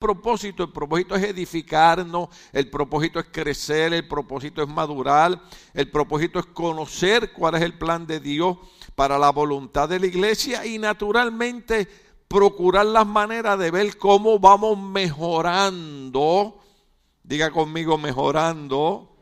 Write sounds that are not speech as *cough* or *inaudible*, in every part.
propósito, el propósito es edificarnos, el propósito es crecer, el propósito es madurar, el propósito es conocer cuál es el plan de Dios para la voluntad de la iglesia y naturalmente procurar las maneras de ver cómo vamos mejorando, diga conmigo mejorando,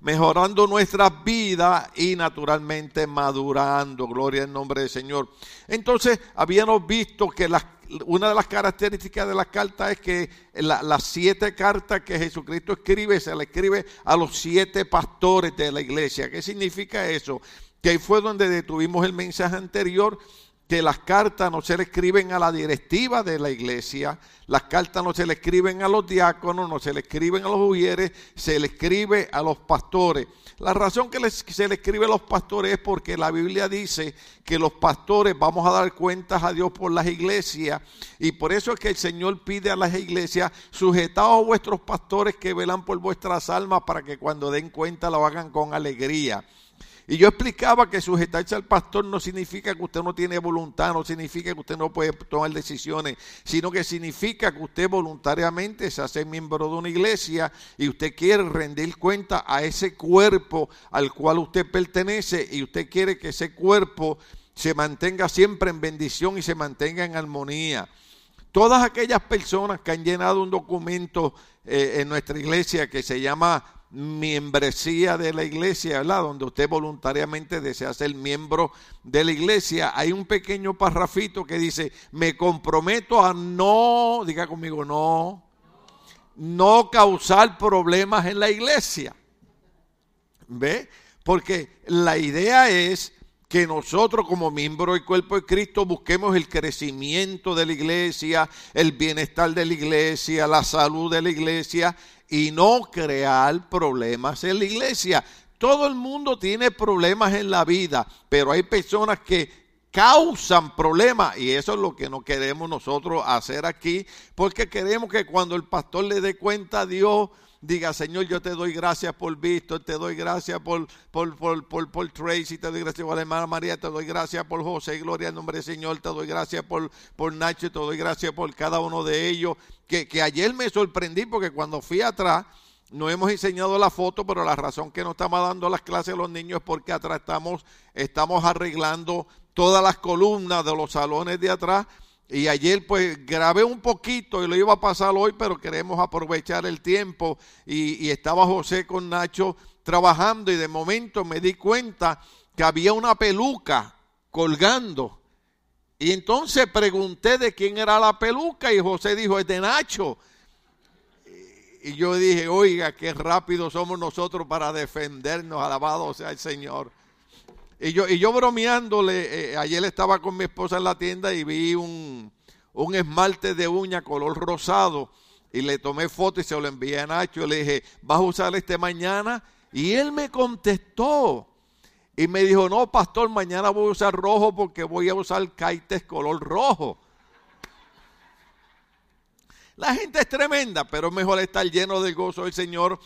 mejorando nuestras vidas y naturalmente madurando, gloria al nombre del Señor. Entonces, habíamos visto que las una de las características de la carta es que las siete cartas que Jesucristo escribe se le escribe a los siete pastores de la iglesia. ¿Qué significa eso? Que ahí fue donde detuvimos el mensaje anterior que las cartas no se le escriben a la directiva de la iglesia, las cartas no se le escriben a los diáconos, no se le escriben a los ujieres, se le escribe a los pastores. La razón que se le escribe a los pastores es porque la Biblia dice que los pastores vamos a dar cuentas a Dios por las iglesias y por eso es que el Señor pide a las iglesias, sujetados a vuestros pastores que velan por vuestras almas para que cuando den cuenta lo hagan con alegría. Y yo explicaba que sujetarse al pastor no significa que usted no tiene voluntad, no significa que usted no puede tomar decisiones, sino que significa que usted voluntariamente se hace miembro de una iglesia y usted quiere rendir cuenta a ese cuerpo al cual usted pertenece y usted quiere que ese cuerpo se mantenga siempre en bendición y se mantenga en armonía. Todas aquellas personas que han llenado un documento eh, en nuestra iglesia que se llama membresía de la iglesia, ¿verdad? Donde usted voluntariamente desea ser miembro de la iglesia, hay un pequeño parrafito que dice, me comprometo a no, diga conmigo, no, no causar problemas en la iglesia. ¿Ve? Porque la idea es que nosotros como miembros del cuerpo de Cristo busquemos el crecimiento de la iglesia, el bienestar de la iglesia, la salud de la iglesia y no crear problemas en la iglesia. Todo el mundo tiene problemas en la vida, pero hay personas que causan problemas y eso es lo que no queremos nosotros hacer aquí, porque queremos que cuando el pastor le dé cuenta a Dios, diga, Señor, yo te doy gracias por Víctor, te doy gracias por, por, por, por, Tracy, te doy gracias por la hermana María, te doy gracias por José, gloria al nombre del Señor, te doy gracias por, por Nacho, te doy gracias por cada uno de ellos. Que, que ayer me sorprendí porque cuando fui atrás, no hemos enseñado la foto, pero la razón que no estamos dando las clases a los niños es porque atrás estamos, estamos arreglando todas las columnas de los salones de atrás y ayer pues grabé un poquito y lo iba a pasar hoy, pero queremos aprovechar el tiempo. Y, estaba José con Nacho trabajando y de momento me di cuenta que había una peluca colgando. Y entonces pregunté de quién era la peluca y José dijo, es de Nacho. Y yo dije, oiga, qué rápido somos nosotros para defendernos, alabado sea el Señor. Y yo, y yo bromeándole, eh, ayer estaba con mi esposa en la tienda y vi un, un esmalte de uña color rosado y le tomé foto y se lo envié a Nacho. Le dije, ¿vas a usar este mañana? Y él me contestó y me dijo, no, pastor, mañana voy a usar rojo porque voy a usar kaites color rojo. La gente es tremenda, pero es mejor estar lleno del gozo del Señor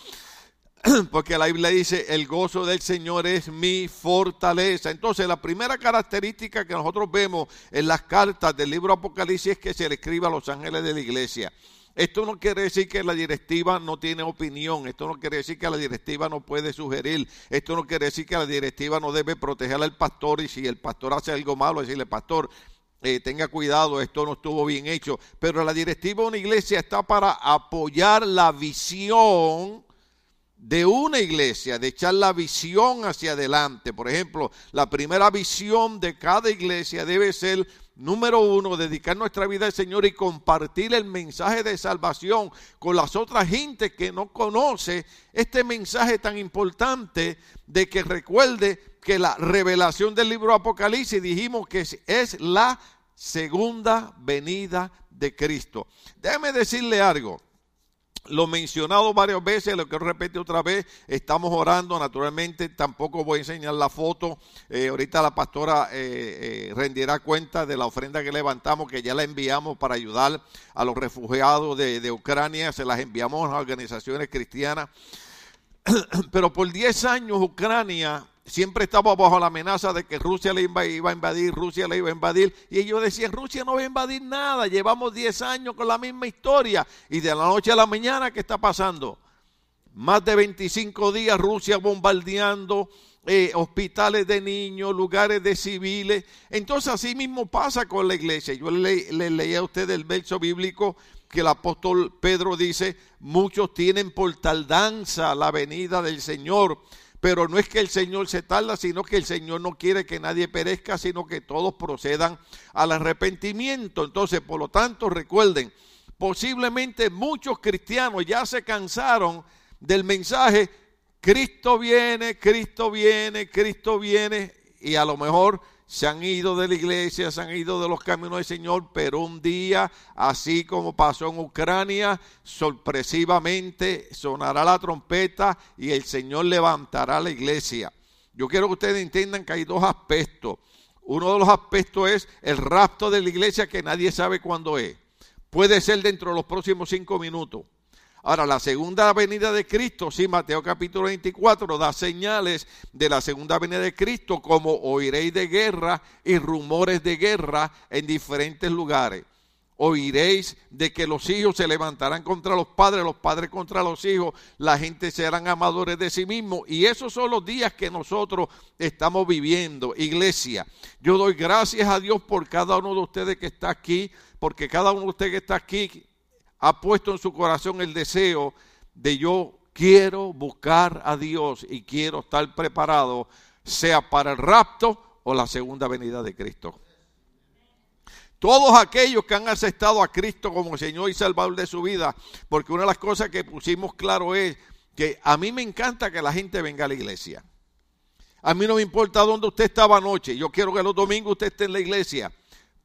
*clears throat* porque la Biblia dice, el gozo del Señor es mi fortaleza. Entonces, la primera característica que nosotros vemos en las cartas del libro Apocalipsis es que se le escribe a los ángeles de la iglesia. Esto no quiere decir que la directiva no tiene opinión, esto no quiere decir que la directiva no puede sugerir, esto no quiere decir que la directiva no debe proteger al pastor y si el pastor hace algo malo, decirle, pastor, eh, tenga cuidado, esto no estuvo bien hecho. Pero la directiva de una iglesia está para apoyar la visión de una iglesia, de echar la visión hacia adelante. Por ejemplo, la primera visión de cada iglesia debe ser, número uno, dedicar nuestra vida al Señor y compartir el mensaje de salvación con las otras gentes que no conoce este mensaje tan importante de que recuerde que la revelación del libro Apocalipsis dijimos que es la segunda venida de Cristo. Déjeme decirle algo lo mencionado varias veces, lo que repite otra vez, estamos orando, naturalmente tampoco voy a enseñar la foto, eh, ahorita la pastora eh, eh, rendirá cuenta de la ofrenda que levantamos, que ya la enviamos para ayudar a los refugiados de, de Ucrania, se las enviamos a organizaciones cristianas, *clears throat* pero por 10 años Ucrania siempre estaba bajo la amenaza de que Rusia le iba, a invadir, Rusia le iba a invadir. Y ellos decían, Rusia no va a invadir nada, llevamos 10 años con la misma historia. Y de la noche a la mañana, ¿qué está pasando? Más de 25 días Rusia bombardeando eh, hospitales de niños, lugares de civiles. Entonces así mismo pasa con la iglesia. Yo le, le leía a usted el verso bíblico que el apóstol Pedro dice, muchos tienen por tardanza la venida del Señor, pero no es que el Señor se tarda, sino que el Señor no quiere que nadie perezca, sino que todos procedan al arrepentimiento. Entonces, por lo tanto, recuerden, posiblemente muchos cristianos ya se cansaron del mensaje, Cristo viene, Cristo viene, Cristo viene, y a lo mejor se han ido de la iglesia, se han ido de los caminos del Señor, pero un día, así como pasó en Ucrania, sorpresivamente sonará la trompeta y el Señor levantará la iglesia. Yo quiero que ustedes entiendan que hay dos aspectos. Uno de los aspectos es el rapto de la iglesia que nadie sabe cuándo es. Puede ser dentro de los próximos cinco minutos. Ahora, la segunda venida de Cristo, sí, Mateo capítulo 24 da señales de la segunda venida de Cristo, como oiréis de guerra y rumores de guerra en diferentes lugares. Oiréis de que los hijos se levantarán contra los padres, los padres contra los hijos, la gente serán amadores de sí mismos. Y esos son los días que nosotros estamos viviendo, iglesia. Yo doy gracias a Dios por cada uno de ustedes que está aquí, porque cada uno de ustedes que está aquí ha puesto en su corazón el deseo de yo quiero buscar a Dios y quiero estar preparado, sea para el rapto o la segunda venida de Cristo. Todos aquellos que han aceptado a Cristo como Señor y Salvador de su vida, porque una de las cosas que pusimos claro es que a mí me encanta que la gente venga a la iglesia. A mí no me importa dónde usted estaba anoche, yo quiero que los domingos usted esté en la iglesia.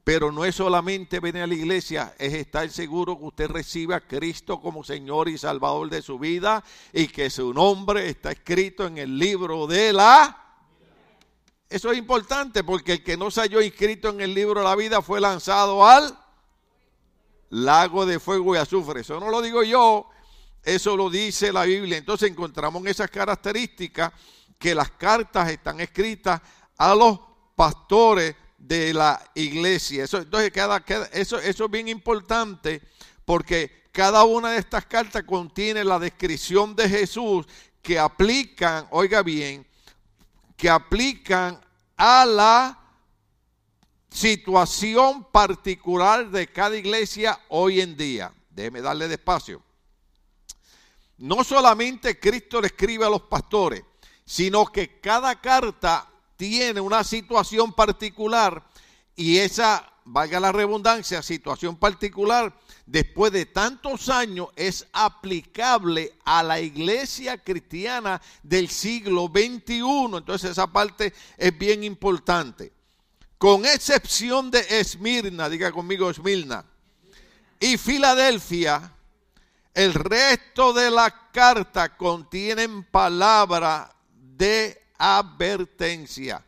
Pero no es solamente venir a la iglesia, es estar seguro que usted recibe a Cristo como Señor y Salvador de su vida y que su nombre está escrito en el libro de la... Eso es importante porque el que no se halló inscrito en el libro de la vida fue lanzado al lago de fuego y azufre. Eso no lo digo yo, eso lo dice la Biblia. Entonces encontramos en esas características que las cartas están escritas a los pastores de la iglesia. Eso, entonces, cada, eso, eso es bien importante porque cada una de estas cartas contiene la descripción de Jesús que aplican, oiga bien, que aplican a la situación particular de cada iglesia hoy en día. Déjeme darle despacio. No solamente Cristo le escribe a los pastores, sino que cada carta tiene una situación particular y esa, valga la redundancia, situación particular, después de tantos años es aplicable a la iglesia cristiana del siglo XXI. Entonces esa parte es bien importante. Con excepción de Esmirna, diga conmigo Esmirna, y Filadelfia, el resto de la carta contienen palabra de advertencia.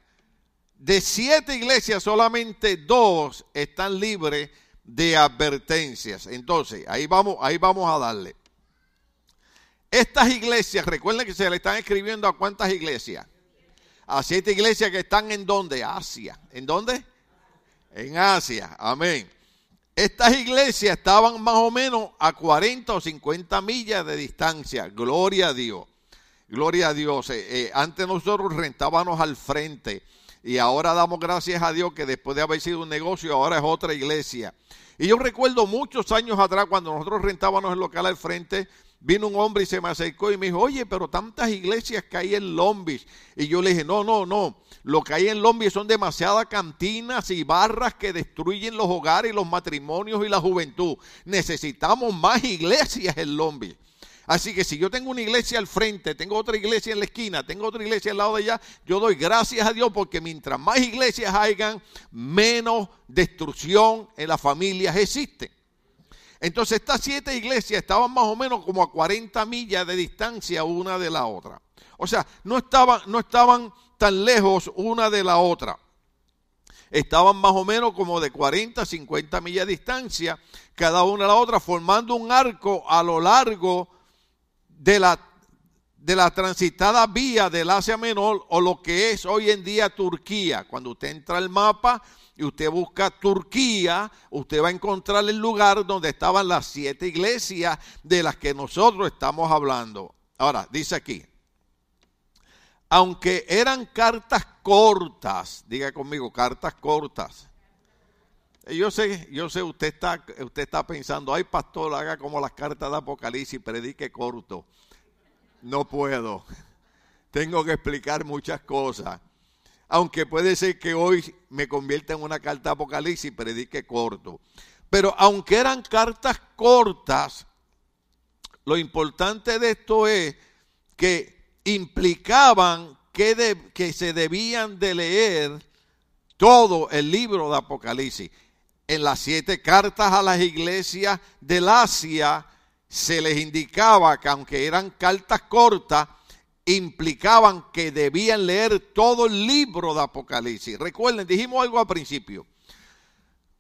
De siete iglesias, solamente dos están libres de advertencias. Entonces, ahí vamos, ahí vamos a darle. Estas iglesias, recuerden que se le están escribiendo a cuántas iglesias. A siete iglesias que están en donde? Asia. ¿En dónde? En Asia. Amén. Estas iglesias estaban más o menos a 40 o 50 millas de distancia. Gloria a Dios. Gloria a Dios. Eh, eh, antes nosotros rentábamos al frente y ahora damos gracias a Dios que después de haber sido un negocio, ahora es otra iglesia. Y yo recuerdo muchos años atrás cuando nosotros rentábamos el local al frente, vino un hombre y se me acercó y me dijo, oye, pero tantas iglesias que hay en Lombis. Y yo le dije, no, no, no, lo que hay en Lombis son demasiadas cantinas y barras que destruyen los hogares los matrimonios y la juventud. Necesitamos más iglesias en Lombis. Así que si yo tengo una iglesia al frente, tengo otra iglesia en la esquina, tengo otra iglesia al lado de allá, yo doy gracias a Dios porque mientras más iglesias hayan, menos destrucción en las familias existe. Entonces estas siete iglesias estaban más o menos como a 40 millas de distancia una de la otra. O sea, no estaban, no estaban tan lejos una de la otra. Estaban más o menos como de 40, 50 millas de distancia cada una de la otra, formando un arco a lo largo de la, de la transitada vía del Asia Menor o lo que es hoy en día Turquía. Cuando usted entra al mapa y usted busca Turquía, usted va a encontrar el lugar donde estaban las siete iglesias de las que nosotros estamos hablando. Ahora, dice aquí, aunque eran cartas cortas, diga conmigo, cartas cortas. Yo sé, yo sé, usted está, usted está pensando, ay pastor, haga como las cartas de Apocalipsis, predique corto. No puedo. *laughs* Tengo que explicar muchas cosas. Aunque puede ser que hoy me convierta en una carta de Apocalipsis predique corto. Pero aunque eran cartas cortas, lo importante de esto es que implicaban que, que se debían de leer todo el libro de Apocalipsis. En las siete cartas a las iglesias del Asia se les indicaba que aunque eran cartas cortas, implicaban que debían leer todo el libro de Apocalipsis. Recuerden, dijimos algo al principio.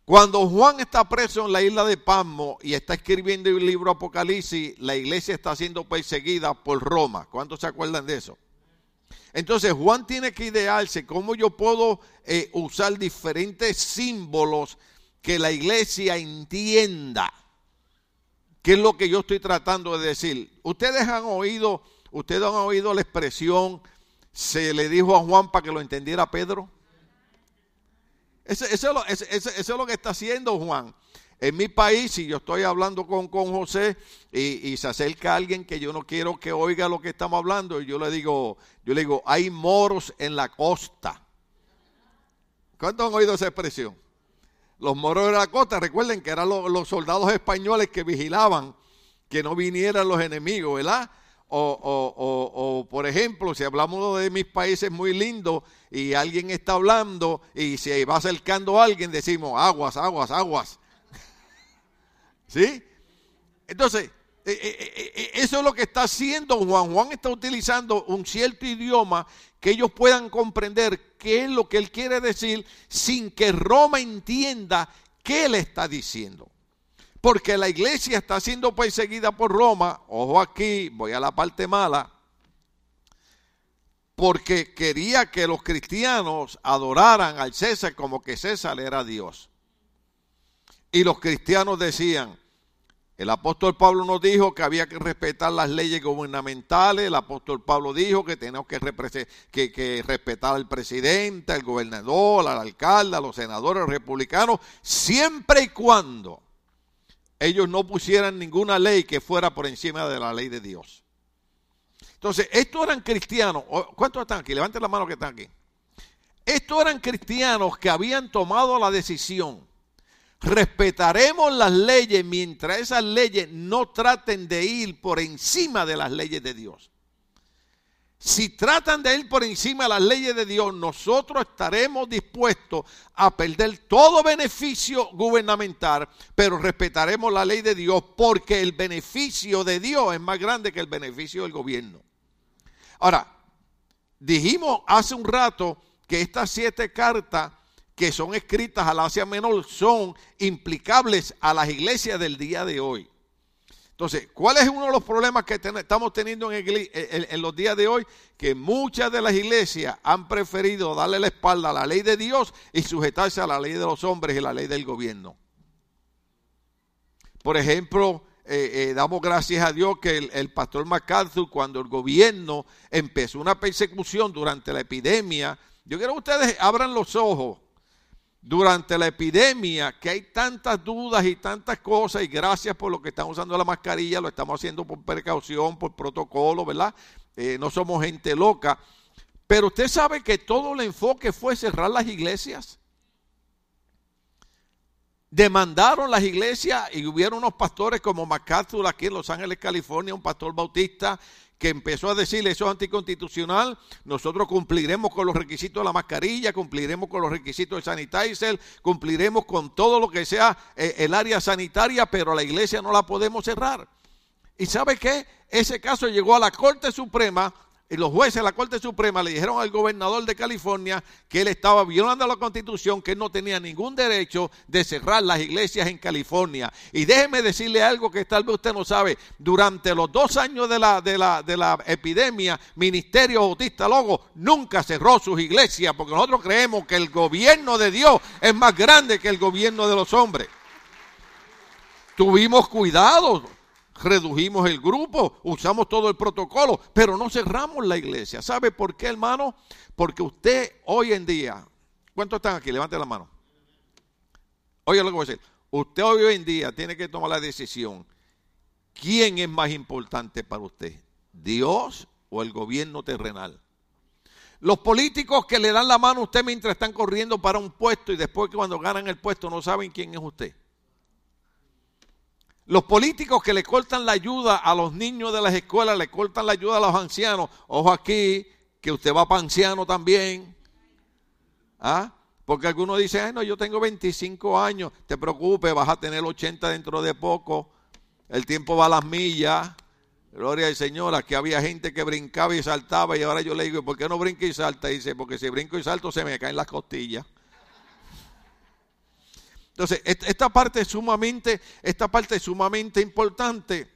Cuando Juan está preso en la isla de Pasmo y está escribiendo el libro Apocalipsis, la iglesia está siendo perseguida por Roma. ¿Cuántos se acuerdan de eso? Entonces Juan tiene que idearse cómo yo puedo eh, usar diferentes símbolos que la iglesia entienda. ¿Qué es lo que yo estoy tratando de decir? Ustedes han oído, ustedes han oído la expresión, se le dijo a Juan para que lo entendiera Pedro. Eso, es, lo, que está haciendo Juan. En mi país, si yo estoy hablando con, con José y, se acerca alguien que yo no quiero que oiga lo que estamos hablando, yo le digo, yo le digo, hay moros en la costa. ¿Cuántos han oído esa expresión? Los moros de la costa, recuerden que eran los, soldados españoles que vigilaban que no vinieran los enemigos, ¿verdad? O, por ejemplo, si hablamos de mis países muy lindos y alguien está hablando y se va acercando alguien, decimos aguas, aguas, aguas. *laughs* ¿Sí? Entonces, eh, eh, eh, eso es lo que está haciendo Juan. Juan está utilizando un cierto idioma que ellos puedan comprender qué es lo que él quiere decir sin que Roma entienda qué le está diciendo. Porque la iglesia está siendo perseguida por Roma, ojo aquí, voy a la parte mala, porque quería que los cristianos adoraran al César como que César era Dios. Y los cristianos decían, el apóstol Pablo nos dijo que había que respetar las leyes gubernamentales. El apóstol Pablo dijo que tenemos que, respetar al presidente, al gobernador, al alcalde, a los senadores republicanos, siempre y cuando ellos no pusieran ninguna ley que fuera por encima de la ley de Dios. Entonces, estos eran cristianos. ¿Cuántos están aquí? Levanten la mano que están aquí. Estos eran cristianos que habían tomado la decisión respetaremos las leyes mientras esas leyes no traten de ir por encima de las leyes de Dios. Si tratan de ir por encima de las leyes de Dios, nosotros estaremos dispuestos a perder todo beneficio gubernamental, pero respetaremos la ley de Dios porque el beneficio de Dios es más grande que el beneficio del gobierno. Ahora, dijimos hace un rato que estas siete cartas que son escritas al Asia Menor son implicables a las iglesias del día de hoy. Entonces, ¿cuál es uno de los problemas que estamos teniendo en, los días de hoy? Que muchas de las iglesias han preferido darle la espalda a la ley de Dios y sujetarse a la ley de los hombres y la ley del gobierno. Por ejemplo, eh, eh, damos gracias a Dios que el, el, pastor MacArthur, cuando el gobierno empezó una persecución durante la epidemia, yo quiero que ustedes abran los ojos durante la epidemia, que hay tantas dudas y tantas cosas, y gracias por lo que estamos usando la mascarilla, lo estamos haciendo por precaución, por protocolo, ¿verdad? Eh, no somos gente loca. Pero usted sabe que todo el enfoque fue cerrar las iglesias. Demandaron las iglesias y hubieron unos pastores como MacArthur aquí en Los Ángeles, California, un pastor bautista que empezó a decirle eso es anticonstitucional, nosotros cumpliremos con los requisitos de la mascarilla, cumpliremos con los requisitos del sanitizer, cumpliremos con todo lo que sea eh, el área sanitaria, pero la iglesia no la podemos cerrar. ¿Y sabe qué? Ese caso llegó a la Corte Suprema los jueces de la Corte Suprema le dijeron al gobernador de California que él estaba violando la constitución, que no tenía ningún derecho de cerrar las iglesias en California. Y déjeme decirle algo que tal vez usted no sabe. Durante los dos años de la, de la, de la epidemia, Ministerio Bautista Logo nunca cerró sus iglesias, porque nosotros creemos que el gobierno de Dios es más grande que el gobierno de los hombres. Tuvimos cuidado redujimos el grupo, usamos todo el protocolo, pero no cerramos la iglesia. ¿Sabe por qué, hermano? Porque usted hoy en día, ¿cuántos están aquí? Levante la mano. Oye lo que voy a decir. Usted hoy en día tiene que tomar la decisión. ¿Quién es más importante para usted? ¿Dios o el gobierno terrenal? Los políticos que le dan la mano a usted mientras están corriendo para un puesto y después que cuando ganan el puesto no saben quién es usted. Los políticos que le cortan la ayuda a los niños de las escuelas, le cortan la ayuda a los ancianos. Ojo aquí, que usted va para anciano también. ¿Ah? Porque algunos dicen, Ay, no, yo tengo 25 años, te preocupes, vas a tener 80 dentro de poco. El tiempo va a las millas. Gloria al Señor, aquí había gente que brincaba y saltaba y ahora yo le digo, ¿por qué no brinca y salta? Y dice, porque si brinco y salto se me caen las costillas. Entonces, esta parte es sumamente, esta parte es sumamente importante.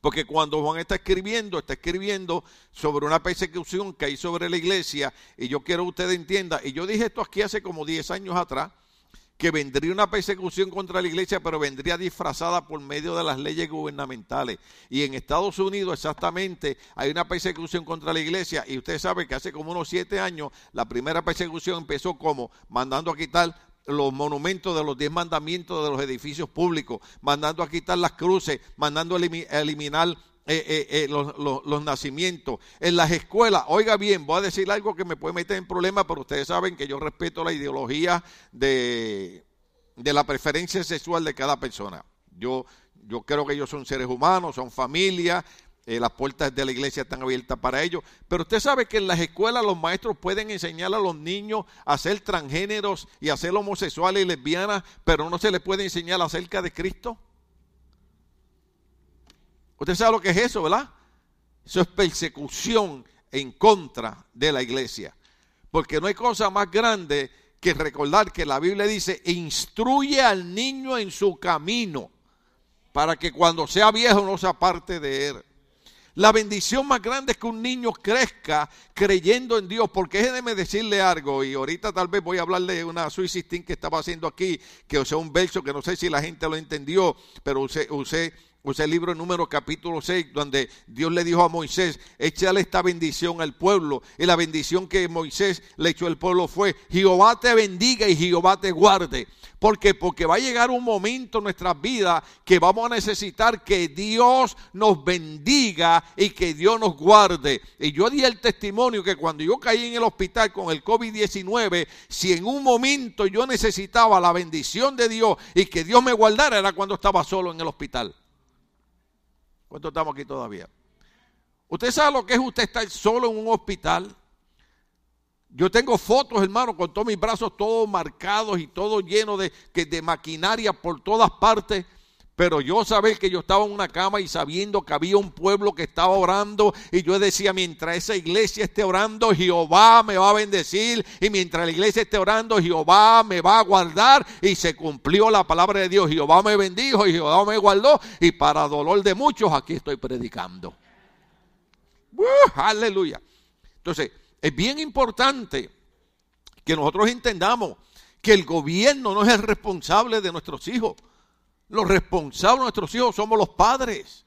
Porque cuando Juan está escribiendo, está escribiendo sobre una persecución que hay sobre la iglesia, y yo quiero que usted entienda, y yo dije esto aquí hace como 10 años atrás, que vendría una persecución contra la iglesia, pero vendría disfrazada por medio de las leyes gubernamentales. Y en Estados Unidos exactamente hay una persecución contra la iglesia, y usted sabe que hace como unos 7 años la primera persecución empezó como mandando a quitar los monumentos de los diez mandamientos de los edificios públicos, mandando a quitar las cruces, mandando a eliminar eh, eh, eh, los, nacimientos. En las escuelas, oiga bien, voy a decir algo que me puede meter en problemas, pero ustedes saben que yo respeto la ideología de, de la preferencia sexual de cada persona. Yo, yo creo que ellos son seres humanos, son familia, eh, las puertas de la iglesia están abiertas para ellos. Pero usted sabe que en las escuelas los maestros pueden enseñar a los niños a ser transgéneros y a ser homosexuales y lesbianas, pero no se les puede enseñar acerca de Cristo. Usted sabe lo que es eso, ¿verdad? Eso es persecución en contra de la iglesia. Porque no hay cosa más grande que recordar que la Biblia dice, instruye al niño en su camino, para que cuando sea viejo no se aparte de él. La bendición más grande es que un niño crezca creyendo en Dios, porque déjeme decirle algo, y ahorita tal vez voy a hablarle de una suicistine que estaba haciendo aquí, que usé un verso que no sé si la gente lo entendió, pero usé, usé el libro número capítulo 6, donde Dios le dijo a Moisés, échale esta bendición al pueblo. Y la bendición que Moisés le echó al pueblo fue, Jehová te bendiga y Jehová te guarde. ¿Por qué? Porque va a llegar un momento en nuestras vidas que vamos a necesitar que Dios nos bendiga y que Dios nos guarde. Y yo di el testimonio que cuando yo caí en el hospital con el COVID-19, si en un momento yo necesitaba la bendición de Dios y que Dios me guardara, era cuando estaba solo en el hospital. ¿Cuánto estamos aquí todavía? ¿Usted sabe lo que es usted estar solo en un hospital? Yo tengo fotos, hermano, con todos mis brazos todos marcados y todo lleno de, de maquinaria por todas partes. Pero yo sabía que yo estaba en una cama y sabiendo que había un pueblo que estaba orando y yo decía, mientras esa iglesia esté orando, Jehová me va a bendecir y mientras la iglesia esté orando, Jehová me va a guardar y se cumplió la palabra de Dios. Jehová me bendijo y Jehová me guardó y para dolor de muchos aquí estoy predicando. aleluya. Entonces, es bien importante que nosotros entendamos que el gobierno no es el responsable de nuestros hijos. Los responsables de nuestros hijos somos los padres.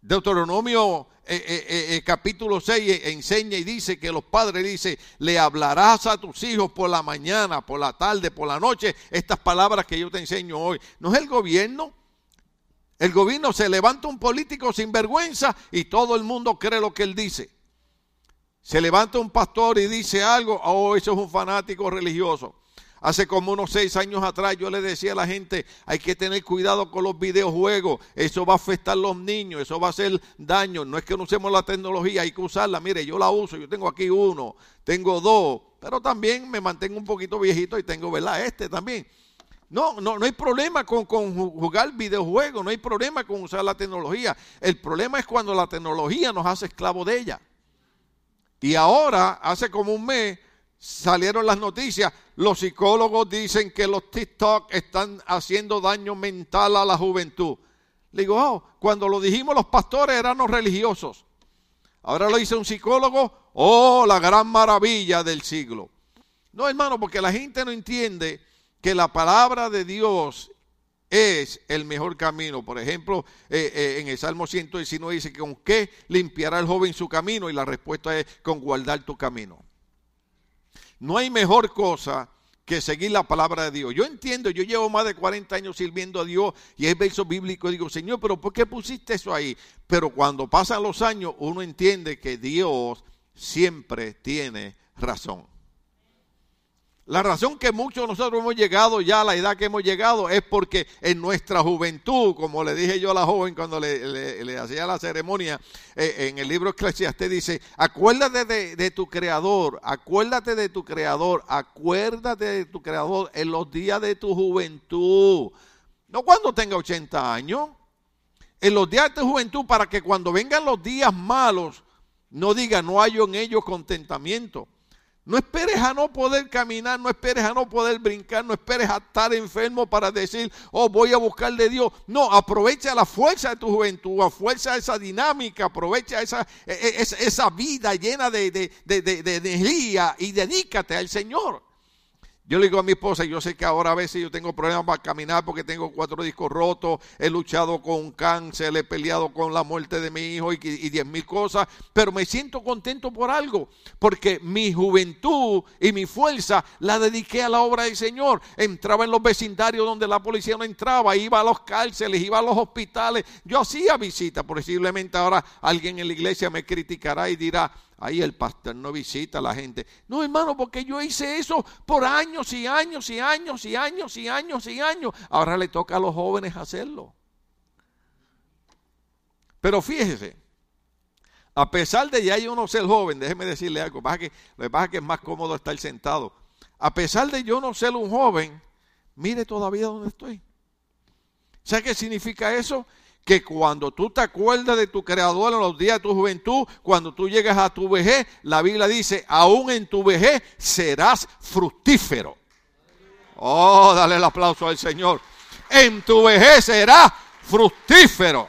Deuteronomio eh, eh, eh, capítulo 6 enseña y dice que los padres dice, le hablarás a tus hijos por la mañana, por la tarde, por la noche, estas palabras que yo te enseño hoy. No es el gobierno, el gobierno se levanta un político sin vergüenza y todo el mundo cree lo que él dice. Se levanta un pastor y dice algo, oh, eso es un fanático religioso. Hace como unos seis años atrás yo le decía a la gente, hay que tener cuidado con los videojuegos, eso va a afectar a los niños, eso va a hacer daño, no es que no usemos la tecnología, hay que usarla, mire, yo la uso, yo tengo aquí uno, tengo dos, pero también me mantengo un poquito viejito y tengo, ¿verdad? Este también. No, no, no hay problema con, con jugar videojuegos, no hay problema con usar la tecnología. El problema es cuando la tecnología nos hace esclavos de ella. Y ahora, hace como un mes, salieron las noticias. Los psicólogos dicen que los TikTok están haciendo daño mental a la juventud. Le digo, oh, cuando lo dijimos los pastores eran los religiosos. Ahora lo dice un psicólogo, oh, la gran maravilla del siglo. No, hermano, porque la gente no entiende que la palabra de Dios es el mejor camino. Por ejemplo, eh, eh, en el Salmo 119 dice con qué limpiará el joven su camino y la respuesta es con guardar tu camino. No hay mejor cosa que seguir la palabra de Dios. Yo entiendo, yo llevo más de 40 años sirviendo a Dios y hay versos bíblicos digo, Señor, pero ¿por qué pusiste eso ahí? Pero cuando pasan los años uno entiende que Dios siempre tiene razón. La razón que muchos de nosotros hemos llegado ya a la edad que hemos llegado es porque en nuestra juventud, como le dije yo a la joven cuando le, hacía la ceremonia, eh, en el libro Eclesiastes dice, acuérdate de, de, tu creador, acuérdate de tu creador, acuérdate de tu creador en los días de tu juventud, no cuando tenga 80 años, en los días de tu juventud para que cuando vengan los días malos, no diga, no hay en ellos contentamiento. No esperes a no poder caminar, no esperes a no poder brincar, no esperes a estar enfermo para decir, oh, voy a buscar de Dios. No, aprovecha la fuerza de tu juventud, aprovecha esa dinámica, aprovecha esa, e, e, esa, vida llena de, de energía y dedícate al Señor. Yo le digo a mi esposa, yo sé que ahora a veces yo tengo problemas para caminar porque tengo cuatro discos rotos, he luchado con cáncer, he peleado con la muerte de mi hijo y, diez mil cosas, pero me siento contento por algo, porque mi juventud y mi fuerza la dediqué a la obra del Señor. Entraba en los vecindarios donde la policía no entraba, iba a los cárceles, iba a los hospitales, yo hacía visitas, posiblemente ahora alguien en la iglesia me criticará y dirá, Ahí el pastor no visita a la gente. No, hermano, porque yo hice eso por años y años y años y años y años y años. Ahora le toca a los jóvenes hacerlo. Pero fíjese, a pesar de ya yo no ser joven, déjeme decirle algo, lo que pasa es que es más cómodo estar sentado. A pesar de yo no ser un joven, mire todavía dónde estoy. ¿Sabe qué significa eso? Que cuando tú te acuerdas de tu creador en los días de tu juventud, cuando tú llegas a tu vejez, la Biblia dice, aún en tu vejez serás fructífero. Oh, dale el aplauso al Señor. En tu vejez serás fructífero.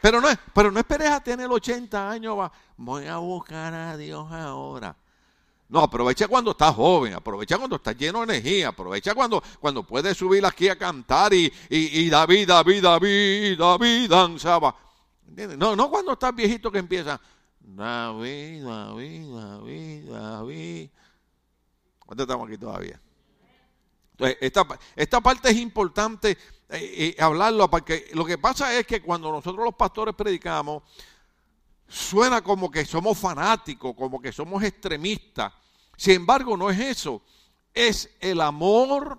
Pero no, pero no esperes a tener 80 años, voy a buscar a Dios ahora. No, aprovecha cuando estás joven, aprovecha cuando estás lleno de energía, aprovecha cuando, cuando puedes subir aquí a cantar y, y, y David, David, David, David danzaba. No, no cuando estás viejito que empieza. David, David, David, David. ¿Cuánto estamos aquí todavía? Entonces, esta, esta parte es importante eh, eh, hablarlo, porque lo que pasa es que cuando nosotros los pastores predicamos, suena como que somos fanáticos, como que somos extremistas. Sin embargo, no es eso. Es el amor,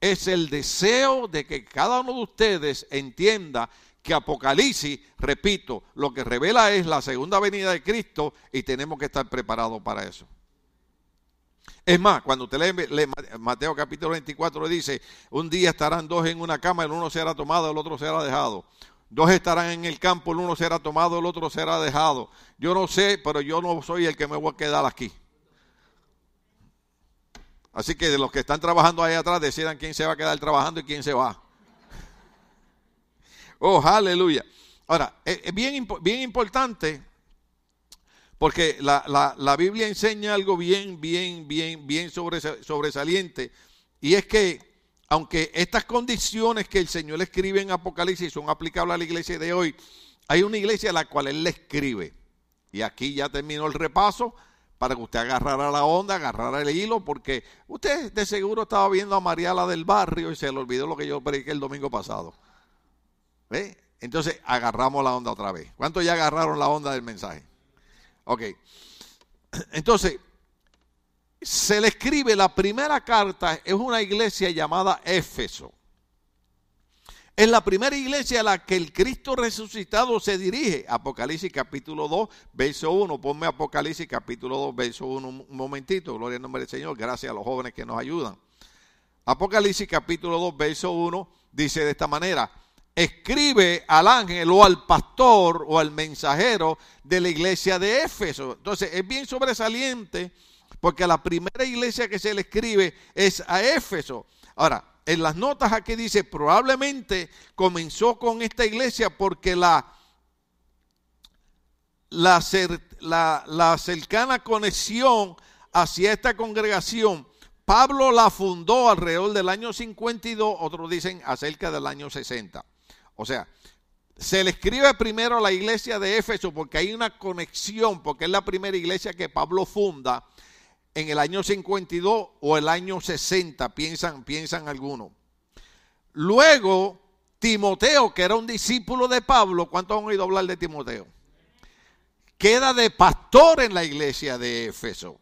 es el deseo de que cada uno de ustedes entienda que Apocalipsis, repito, lo que revela es la segunda venida de Cristo y tenemos que estar preparados para eso. Es más, cuando usted lee, Mateo capítulo 24 dice, un día estarán dos en una cama, el uno será tomado, el otro será dejado. Dos estarán en el campo, el uno será tomado, el otro será dejado. Yo no sé, pero yo no soy el que me voy a quedar aquí. Así que de los que están trabajando ahí atrás, decidan quién se va a quedar trabajando y quién se va. *laughs* Oh, aleluya. Ahora, es bien, bien importante porque la, la, Biblia enseña algo bien, bien, bien, bien sobresaliente. Y es que aunque estas condiciones que el Señor escribe en Apocalipsis son aplicables a la iglesia de hoy, hay una iglesia a la cual Él le escribe. Y aquí ya terminó el repaso para que usted agarrara la onda, agarrara el hilo, porque usted de seguro estaba viendo a Mariala del barrio y se le olvidó lo que yo prediqué el domingo pasado. ¿Ve? Entonces agarramos la onda otra vez. ¿Cuántos ya agarraron la onda del mensaje? Ok. Entonces, se le escribe la primera carta, es una iglesia llamada Éfeso. Es la primera iglesia a la que el Cristo resucitado se dirige. Apocalipsis capítulo 2, verso 1. Ponme Apocalipsis capítulo 2, verso 1 un momentito. Gloria al nombre del Señor. Gracias a los jóvenes que nos ayudan. Apocalipsis capítulo 2, verso 1, dice de esta manera, escribe al ángel o al pastor o al mensajero de la iglesia de Éfeso. Entonces es bien sobresaliente porque la primera iglesia que se le escribe es a Éfeso. Ahora, en las notas aquí dice, probablemente comenzó con esta iglesia porque la, la, la cercana conexión hacia esta congregación Pablo la fundó alrededor del año 52, otros dicen acerca del año 60. O sea, se le escribe primero a la iglesia de Éfeso porque hay una conexión, porque es la primera iglesia que Pablo funda en el año 52 o el año 60, piensan, piensan algunos. Luego, Timoteo, que era un discípulo de Pablo, ¿cuántos han oído hablar de Timoteo? Queda de pastor en la iglesia de Éfeso.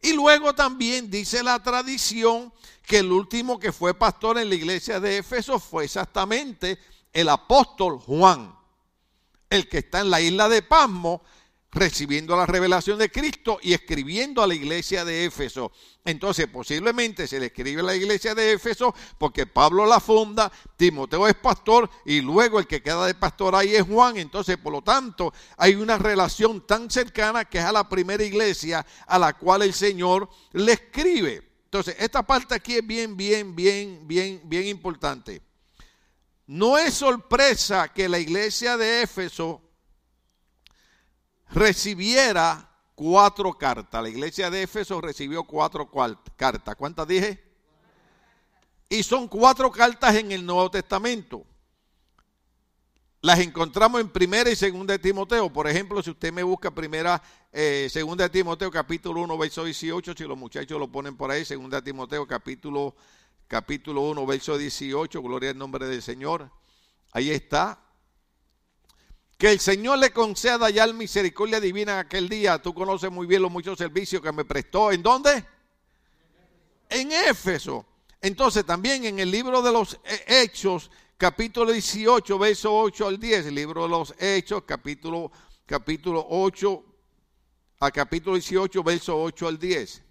Y luego también dice la tradición que el último que fue pastor en la iglesia de Éfeso fue exactamente el apóstol Juan, el que está en la isla de Pasmo recibiendo la revelación de Cristo y escribiendo a la iglesia de Éfeso. Entonces, posiblemente se le escribe a la iglesia de Éfeso porque Pablo la funda, Timoteo es pastor y luego el que queda de pastor ahí es Juan. Entonces, por lo tanto, hay una relación tan cercana que es a la primera iglesia a la cual el Señor le escribe. Entonces, esta parte aquí es bien, bien, bien, bien, bien importante. No es sorpresa que la iglesia de Éfeso recibiera cuatro cartas. La iglesia de Éfeso recibió cuatro cartas. ¿Cuántas dije? Y son cuatro cartas en el Nuevo Testamento. Las encontramos en primera y segunda de Timoteo. Por ejemplo, si usted me busca primera, eh, segunda de Timoteo, capítulo 1, verso 18, si los muchachos lo ponen por ahí, segunda de Timoteo, capítulo, capítulo 1, verso 18, gloria al nombre del Señor. Ahí está. Que el Señor le conceda ya la misericordia divina en aquel día. Tú conoces muy bien los muchos servicios que me prestó. ¿En dónde? En Éfeso. Entonces también en el libro de los Hechos, capítulo 18, verso 8 al 10, el libro de los Hechos, capítulo, capítulo 8 a capítulo 18, verso 8 al 10.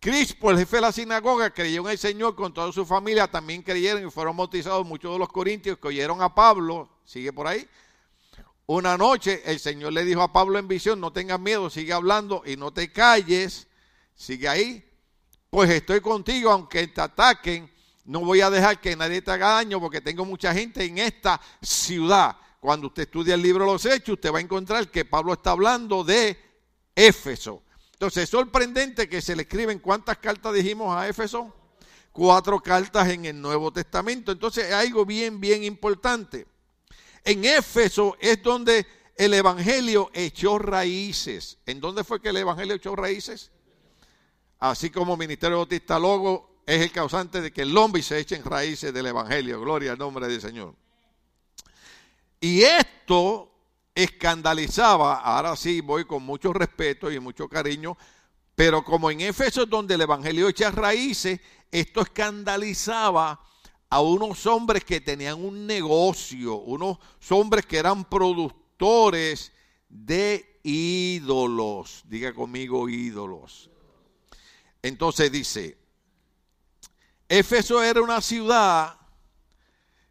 Crispo, el jefe de la sinagoga, creyó en el Señor con toda su familia, también creyeron y fueron bautizados muchos de los corintios que oyeron a Pablo, sigue por ahí, una noche el Señor le dijo a Pablo en visión, no tengas miedo, sigue hablando y no te calles, sigue ahí, pues estoy contigo, aunque te ataquen, no voy a dejar que nadie te haga daño porque tengo mucha gente en esta ciudad. Cuando usted estudia el libro de los Hechos, usted va a encontrar que Pablo está hablando de Éfeso. Entonces es sorprendente que se le escriben cuántas cartas dijimos a Éfeso. Cuatro cartas en el Nuevo Testamento. Entonces es algo bien, bien importante. En Éfeso es donde el Evangelio echó raíces. ¿En dónde fue que el Evangelio echó raíces? Así como Ministerio Bautista Logo es el causante de que el hombre se echen raíces del Evangelio. Gloria al nombre del Señor. Y esto escandalizaba, ahora sí voy con mucho respeto y mucho cariño, pero como en Éfeso es donde el Evangelio echa raíces, esto escandalizaba a unos hombres que tenían un negocio, unos hombres que eran productores de ídolos. Diga conmigo ídolos. Entonces dice, Éfeso era una ciudad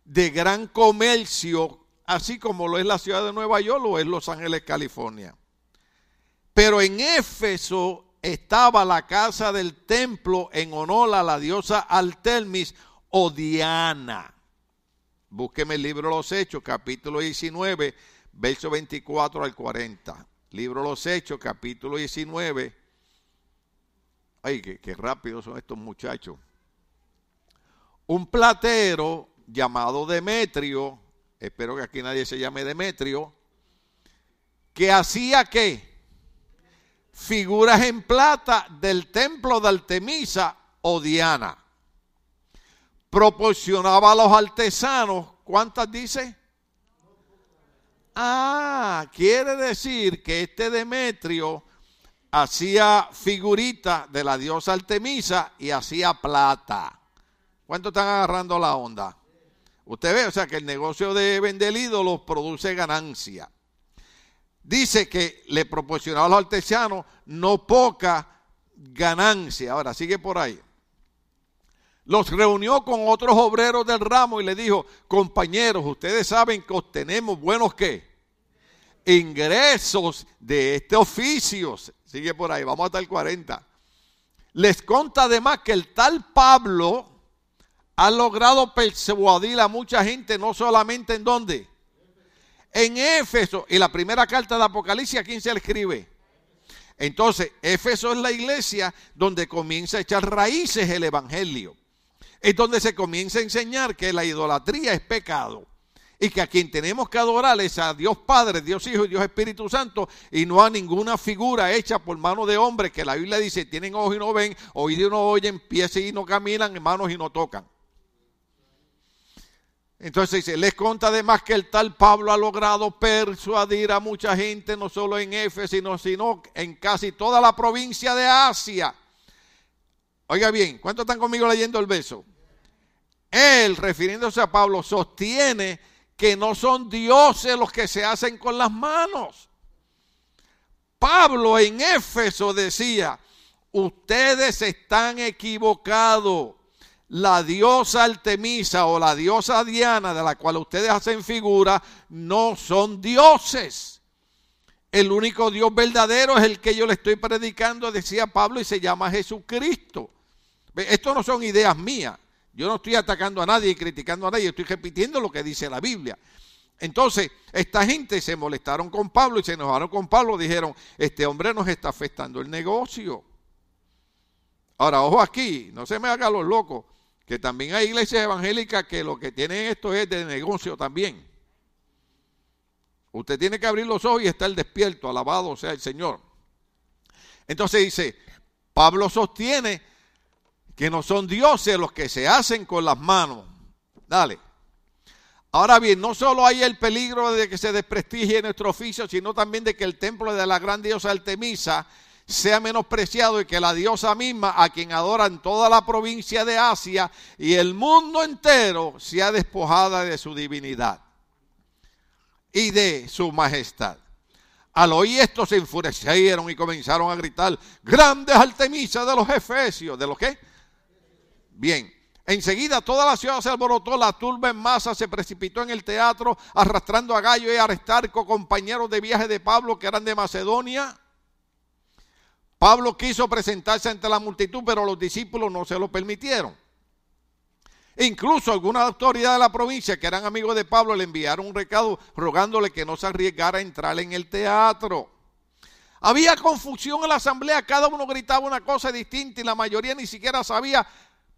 de gran comercio, así como lo es la ciudad de Nueva York o es Los Ángeles, California. Pero en Éfeso estaba la casa del templo en honor a la diosa Artemis o Diana. Búsqueme el libro de los Hechos, capítulo 19, verso 24 al 40. Libro de los Hechos, capítulo 19. Ay, qué, qué rápido son estos muchachos. Un platero llamado Demetrio, espero que aquí nadie se llame Demetrio, que hacía qué? Figuras en plata del templo de Artemisa o Diana proporcionaba a los artesanos, ¿cuántas dice? Ah, quiere decir que este Demetrio hacía figuritas de la diosa Artemisa y hacía plata. ¿Cuánto están agarrando la onda? Usted ve, o sea, que el negocio de vender ídolos produce ganancia. Dice que le proporcionaba a los artesanos no poca ganancia. Ahora, sigue por ahí. Los reunió con otros obreros del ramo y le dijo, compañeros, ustedes saben que obtenemos buenos qué? Ingresos de este oficio. Sigue por ahí, vamos hasta el 40. Les conta además que el tal Pablo ha logrado persuadir a mucha gente, no solamente en dónde. En Éfeso. Y la primera carta de Apocalipsis, ¿a quién se le escribe? Entonces, Éfeso es la iglesia donde comienza a echar raíces el Evangelio es donde se comienza a enseñar que la idolatría es pecado y que a quien tenemos que adorar es a Dios Padre, Dios Hijo y Dios Espíritu Santo y no a ninguna figura hecha por mano de hombre que la Biblia dice tienen ojos y no ven, oídos y no oyen, pies y no caminan, manos y no tocan. Entonces dice, les conta además que el tal Pablo ha logrado persuadir a mucha gente, no solo en Éfeso, sino, sino en casi toda la provincia de Asia Oiga bien, ¿cuántos están conmigo leyendo el verso? Él, refiriéndose a Pablo, sostiene que no son dioses los que se hacen con las manos. Pablo en Éfeso decía, ustedes están equivocados. La diosa Artemisa o la diosa Diana de la cual ustedes hacen figura no son dioses. El único Dios verdadero es el que yo le estoy predicando, decía Pablo, y se llama Jesucristo. Esto no son ideas mías. Yo no estoy atacando a nadie y criticando a nadie, estoy repitiendo lo que dice la Biblia. Entonces, esta gente se molestaron con Pablo y se enojaron con Pablo, dijeron, este hombre nos está afectando el negocio. Ahora, ojo aquí, no se me haga los locos, que también hay iglesias evangélicas que lo que tienen esto es de negocio también. Usted tiene que abrir los ojos y estar despierto, alabado sea el Señor. Entonces dice, Pablo sostiene que no son dioses los que se hacen con las manos. Dale. Ahora bien, no solo hay el peligro de que se desprestigie nuestro oficio, sino también de que el templo de la gran diosa Artemisa sea menospreciado y que la diosa misma, a quien adoran toda la provincia de Asia y el mundo entero, sea despojada de su divinidad y de su majestad. Al oír esto se enfurecieron y comenzaron a gritar, grandes Artemisas de los Efesios, ¿de los qué? Bien, enseguida toda la ciudad se alborotó, la turba en masa se precipitó en el teatro, arrastrando a Gallo y a Aristarco, compañeros de viaje de Pablo que eran de Macedonia. Pablo quiso presentarse ante la multitud, pero los discípulos no se lo permitieron. Incluso algunas autoridades de la provincia que eran amigos de Pablo le enviaron un recado rogándole que no se arriesgara a entrar en el teatro. Había confusión en la asamblea, cada uno gritaba una cosa distinta y la mayoría ni siquiera sabía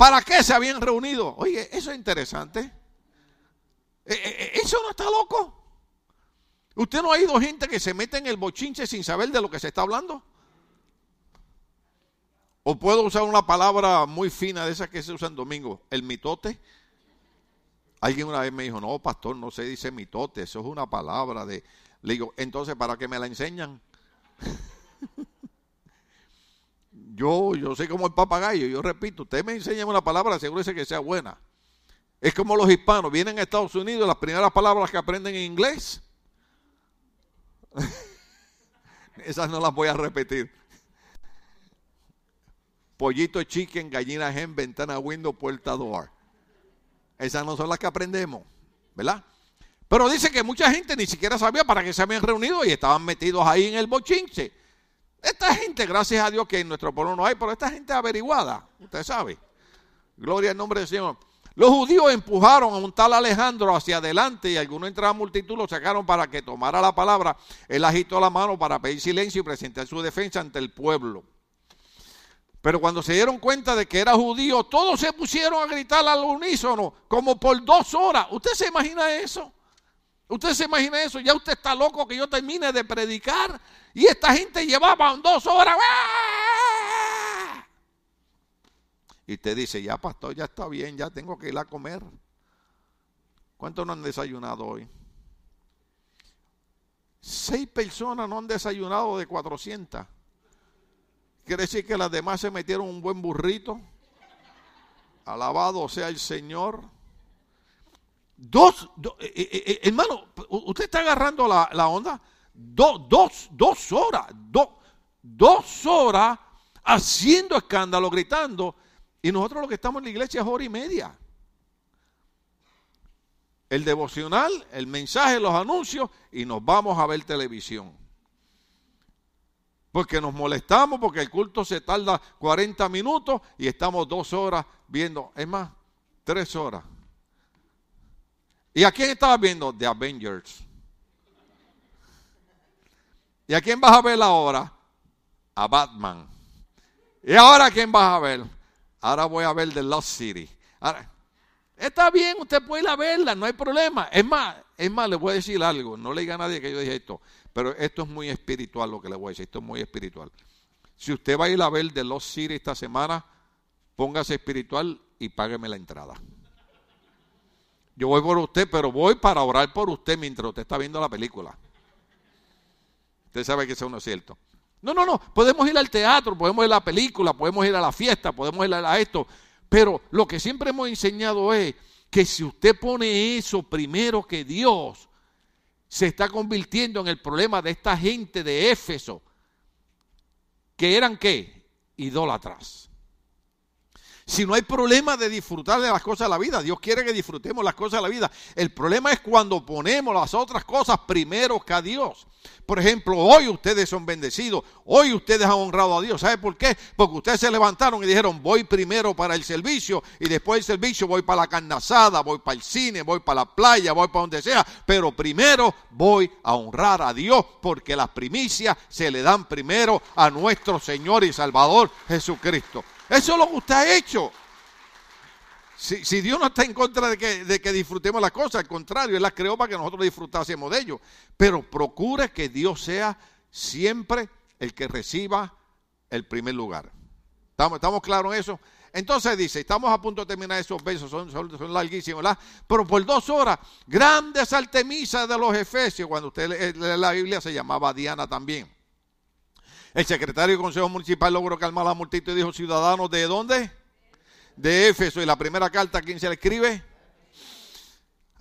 ¿Para qué se habían reunido? Oye, eso es interesante. Eh, eh, eh, ¿Eso no está loco? ¿Usted no ha oído gente que se mete en el bochinche sin saber de lo que se está hablando? O puedo usar una palabra muy fina de esas que se usan domingo, el mitote. Alguien una vez me dijo, no, pastor, no se dice mitote, eso es una palabra de... Le digo, entonces, ¿para qué me la enseñan? *laughs* Yo, yo soy como el papagayo, yo repito, usted me enseña una palabra, asegúrese que sea buena. Es como los hispanos, vienen a Estados Unidos, las primeras palabras que aprenden en inglés, *laughs* esas no las voy a repetir. Pollito chicken, gallina gen, ventana window, puerta door. Esas no son las que aprendemos, ¿verdad? Pero dice que mucha gente ni siquiera sabía para qué se habían reunido y estaban metidos ahí en el bochinche. Esta gente, gracias a Dios que en nuestro pueblo no hay, pero esta gente averiguada, usted sabe. Gloria al nombre del Señor. Los judíos empujaron a un tal Alejandro hacia adelante y algunos entre la multitud lo sacaron para que tomara la palabra. Él agitó la mano para pedir silencio y presentar su defensa ante el pueblo. Pero cuando se dieron cuenta de que era judío, todos se pusieron a gritar al unísono, como por dos horas. ¿Usted se imagina eso? ¿Usted se imagina eso? Ya usted está loco que yo termine de predicar y esta gente llevaba dos horas. Y te dice, ya pastor, ya está bien, ya tengo que ir a comer. ¿Cuántos no han desayunado hoy? Seis personas no han desayunado de 400. Quiere decir que las demás se metieron un buen burrito. Alabado sea el Señor. Dos, eh, eh, eh, hermano, usted está agarrando la, onda. Dos, dos horas, dos horas haciendo escándalo, gritando. Y nosotros lo que estamos en la iglesia es hora y media. El devocional, el mensaje, los anuncios y nos vamos a ver televisión. Porque nos molestamos, porque el culto se tarda 40 minutos y estamos dos horas viendo, es más, tres horas. ¿Y a quién estabas viendo? The Avengers. ¿Y a quién vas a ver ahora? A Batman. ¿Y ahora a quién vas a ver? Ahora voy a ver The Lost City. está bien, usted puede ir a verla, no hay problema. Es más, es más, le voy a decir algo. No le diga a nadie que yo dije esto. Pero esto es muy espiritual lo que le voy a decir. Esto es muy espiritual. Si usted va a ir a ver The Lost City esta semana, póngase espiritual y págueme la entrada. Yo voy por usted, pero voy para orar por usted mientras usted está viendo la película. Usted sabe que eso no es cierto. No, no, no. Podemos ir al teatro, podemos ir a la película, podemos ir a la fiesta, podemos ir a esto. Pero lo que siempre hemos enseñado es que si usted pone eso primero que Dios, se está convirtiendo en el problema de esta gente de Éfeso, que eran qué? Idólatras. Si no hay problema de disfrutar de las cosas de la vida, Dios quiere que disfrutemos las cosas de la vida. El problema es cuando ponemos las otras cosas primero que a Dios. Por ejemplo, hoy ustedes son bendecidos, hoy ustedes han honrado a Dios. ¿Sabe por qué? Porque ustedes se levantaron y dijeron, voy primero para el servicio y después del servicio voy para la carne voy para el cine, voy para la playa, voy para donde sea, pero primero voy a honrar a Dios porque las primicias se le dan primero a nuestro Señor y Salvador Jesucristo. Eso es lo que usted ha hecho. Si, Dios no está en contra de que, de que, disfrutemos las cosas, al contrario, Él las creó para que nosotros disfrutásemos de ello. Pero procure que Dios sea siempre el que reciba el primer lugar. ¿Estamos, claros en eso? Entonces dice, estamos a punto de terminar esos versos, son, son, larguísimos, ¿verdad? Pero por dos horas, grandes artemisas de los Efesios, cuando usted lee la Biblia se llamaba Diana también. El secretario del Consejo Municipal logró calmar la multitud y dijo, ciudadanos, ¿de dónde? De Éfeso. Y la primera carta, ¿a quién se le escribe?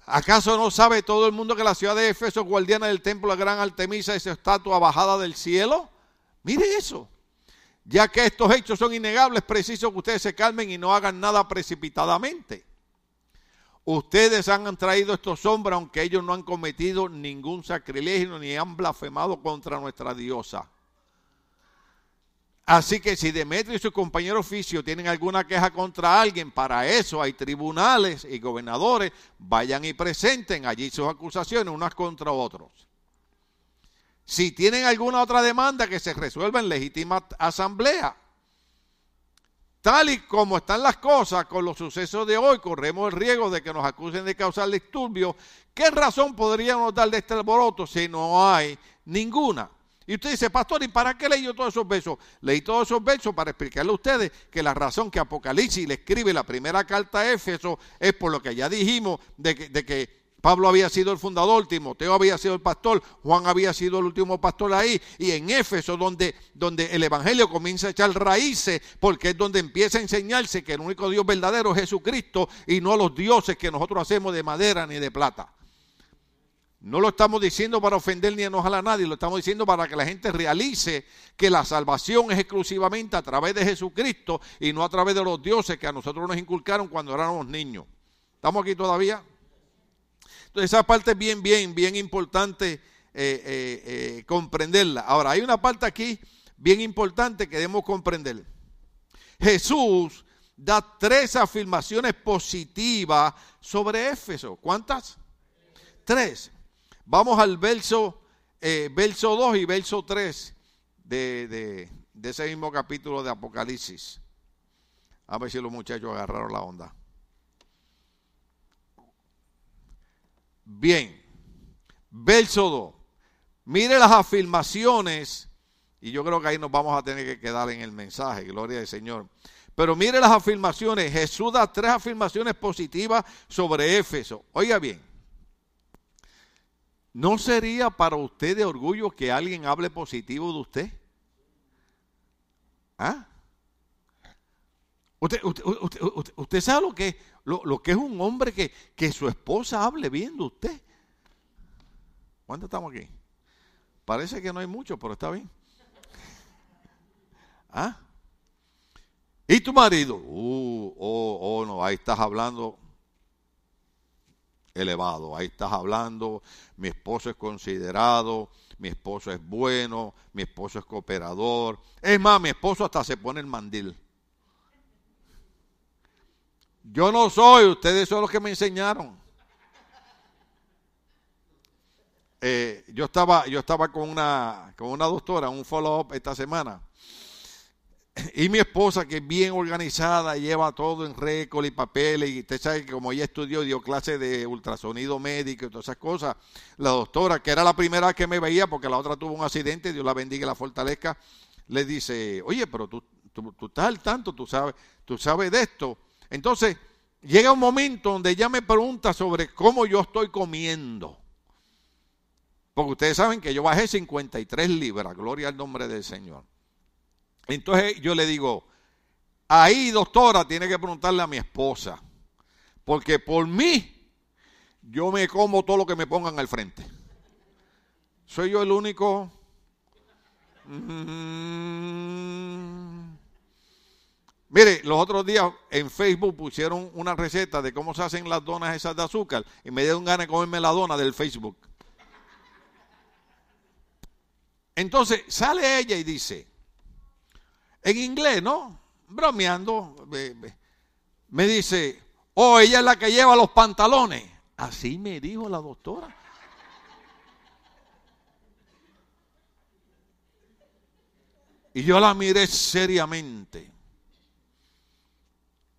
¿Acaso no sabe todo el mundo que la ciudad de Éfeso, guardiana del templo de gran Artemisa, es estatua bajada del cielo? Mire eso. Ya que estos hechos son innegables, es preciso que ustedes se calmen y no hagan nada precipitadamente. Ustedes han traído estos hombres, aunque ellos no han cometido ningún sacrilegio ni han blasfemado contra nuestra diosa. Así que si Demetrio y su compañero oficio tienen alguna queja contra alguien, para eso hay tribunales y gobernadores, vayan y presenten allí sus acusaciones unas contra otros. Si tienen alguna otra demanda que se resuelva en legítima asamblea. Tal y como están las cosas con los sucesos de hoy, corremos el riesgo de que nos acusen de causar disturbios. ¿Qué razón podríamos dar de este alboroto si no hay ninguna? Y usted dice, pastor, ¿y para qué leí yo todos esos versos? Leí todos esos versos para explicarle a ustedes que la razón que Apocalipsis le escribe la primera carta a Éfeso es por lo que ya dijimos de que, Pablo había sido el fundador, Timoteo había sido el pastor, Juan había sido el último pastor ahí, y en Éfeso, donde, donde el Evangelio comienza a echar raíces, porque es donde empieza a enseñarse que el único Dios verdadero es Jesucristo y no los dioses que nosotros hacemos de madera ni de plata. No lo estamos diciendo para ofender ni enojar a nadie, lo estamos diciendo para que la gente realice que la salvación es exclusivamente a través de Jesucristo y no a través de los dioses que a nosotros nos inculcaron cuando éramos niños. ¿Estamos aquí todavía? Entonces esa parte es bien, bien, bien importante eh, eh, eh, comprenderla. Ahora, hay una parte aquí bien importante que debemos comprender. Jesús da tres afirmaciones positivas sobre Éfeso. ¿Cuántas? Tres. Vamos al verso, eh, verso 2 y verso 3 de, de ese mismo capítulo de Apocalipsis. A ver si los muchachos agarraron la onda. Bien, verso 2. Mire las afirmaciones, y yo creo que ahí nos vamos a tener que quedar en el mensaje, gloria al Señor. Pero mire las afirmaciones, Jesús da tres afirmaciones positivas sobre Éfeso. Oiga bien, ¿No sería para usted de orgullo que alguien hable positivo de usted? ¿Ah? Usted, sabe lo que, lo, que es un hombre que, que su esposa hable bien de usted. ¿Cuántos estamos aquí? Parece que no hay mucho, pero está bien. ¿Ah? ¿Y tu marido? Uh, oh, oh, no, ahí estás hablando elevado, ahí estás hablando, mi esposo es considerado, mi esposo es bueno, mi esposo es cooperador. Es más, mi esposo hasta se pone el mandil. Yo no soy, ustedes son los que me enseñaron. Eh, yo estaba, yo estaba con una, con una doctora, un follow-up esta semana. Y mi esposa, que es bien organizada, lleva todo en récord y papeles, y usted sabe que como ella estudió, dio clase de ultrasonido médico y todas esas cosas, la doctora, que era la primera que me veía, porque la otra tuvo un accidente, Dios la bendiga y la fortalezca, le dice, oye, pero tú, tú, tú estás al tanto, tú sabes, tú sabes de esto. Entonces, llega un momento donde ella me pregunta sobre cómo yo estoy comiendo. Porque ustedes saben que yo bajé 53 libras, gloria al nombre del Señor. Entonces yo le digo, ahí doctora tiene que preguntarle a mi esposa, porque por mí yo me como todo lo que me pongan al frente. Soy yo el único... Mm. Mire, los otros días en Facebook pusieron una receta de cómo se hacen las donas esas de azúcar y me dieron ganas de comerme la dona del Facebook. Entonces sale ella y dice, en inglés, ¿no? Bromeando, me dice, oh, ella es la que lleva los pantalones. Así me dijo la doctora. Y yo la miré seriamente.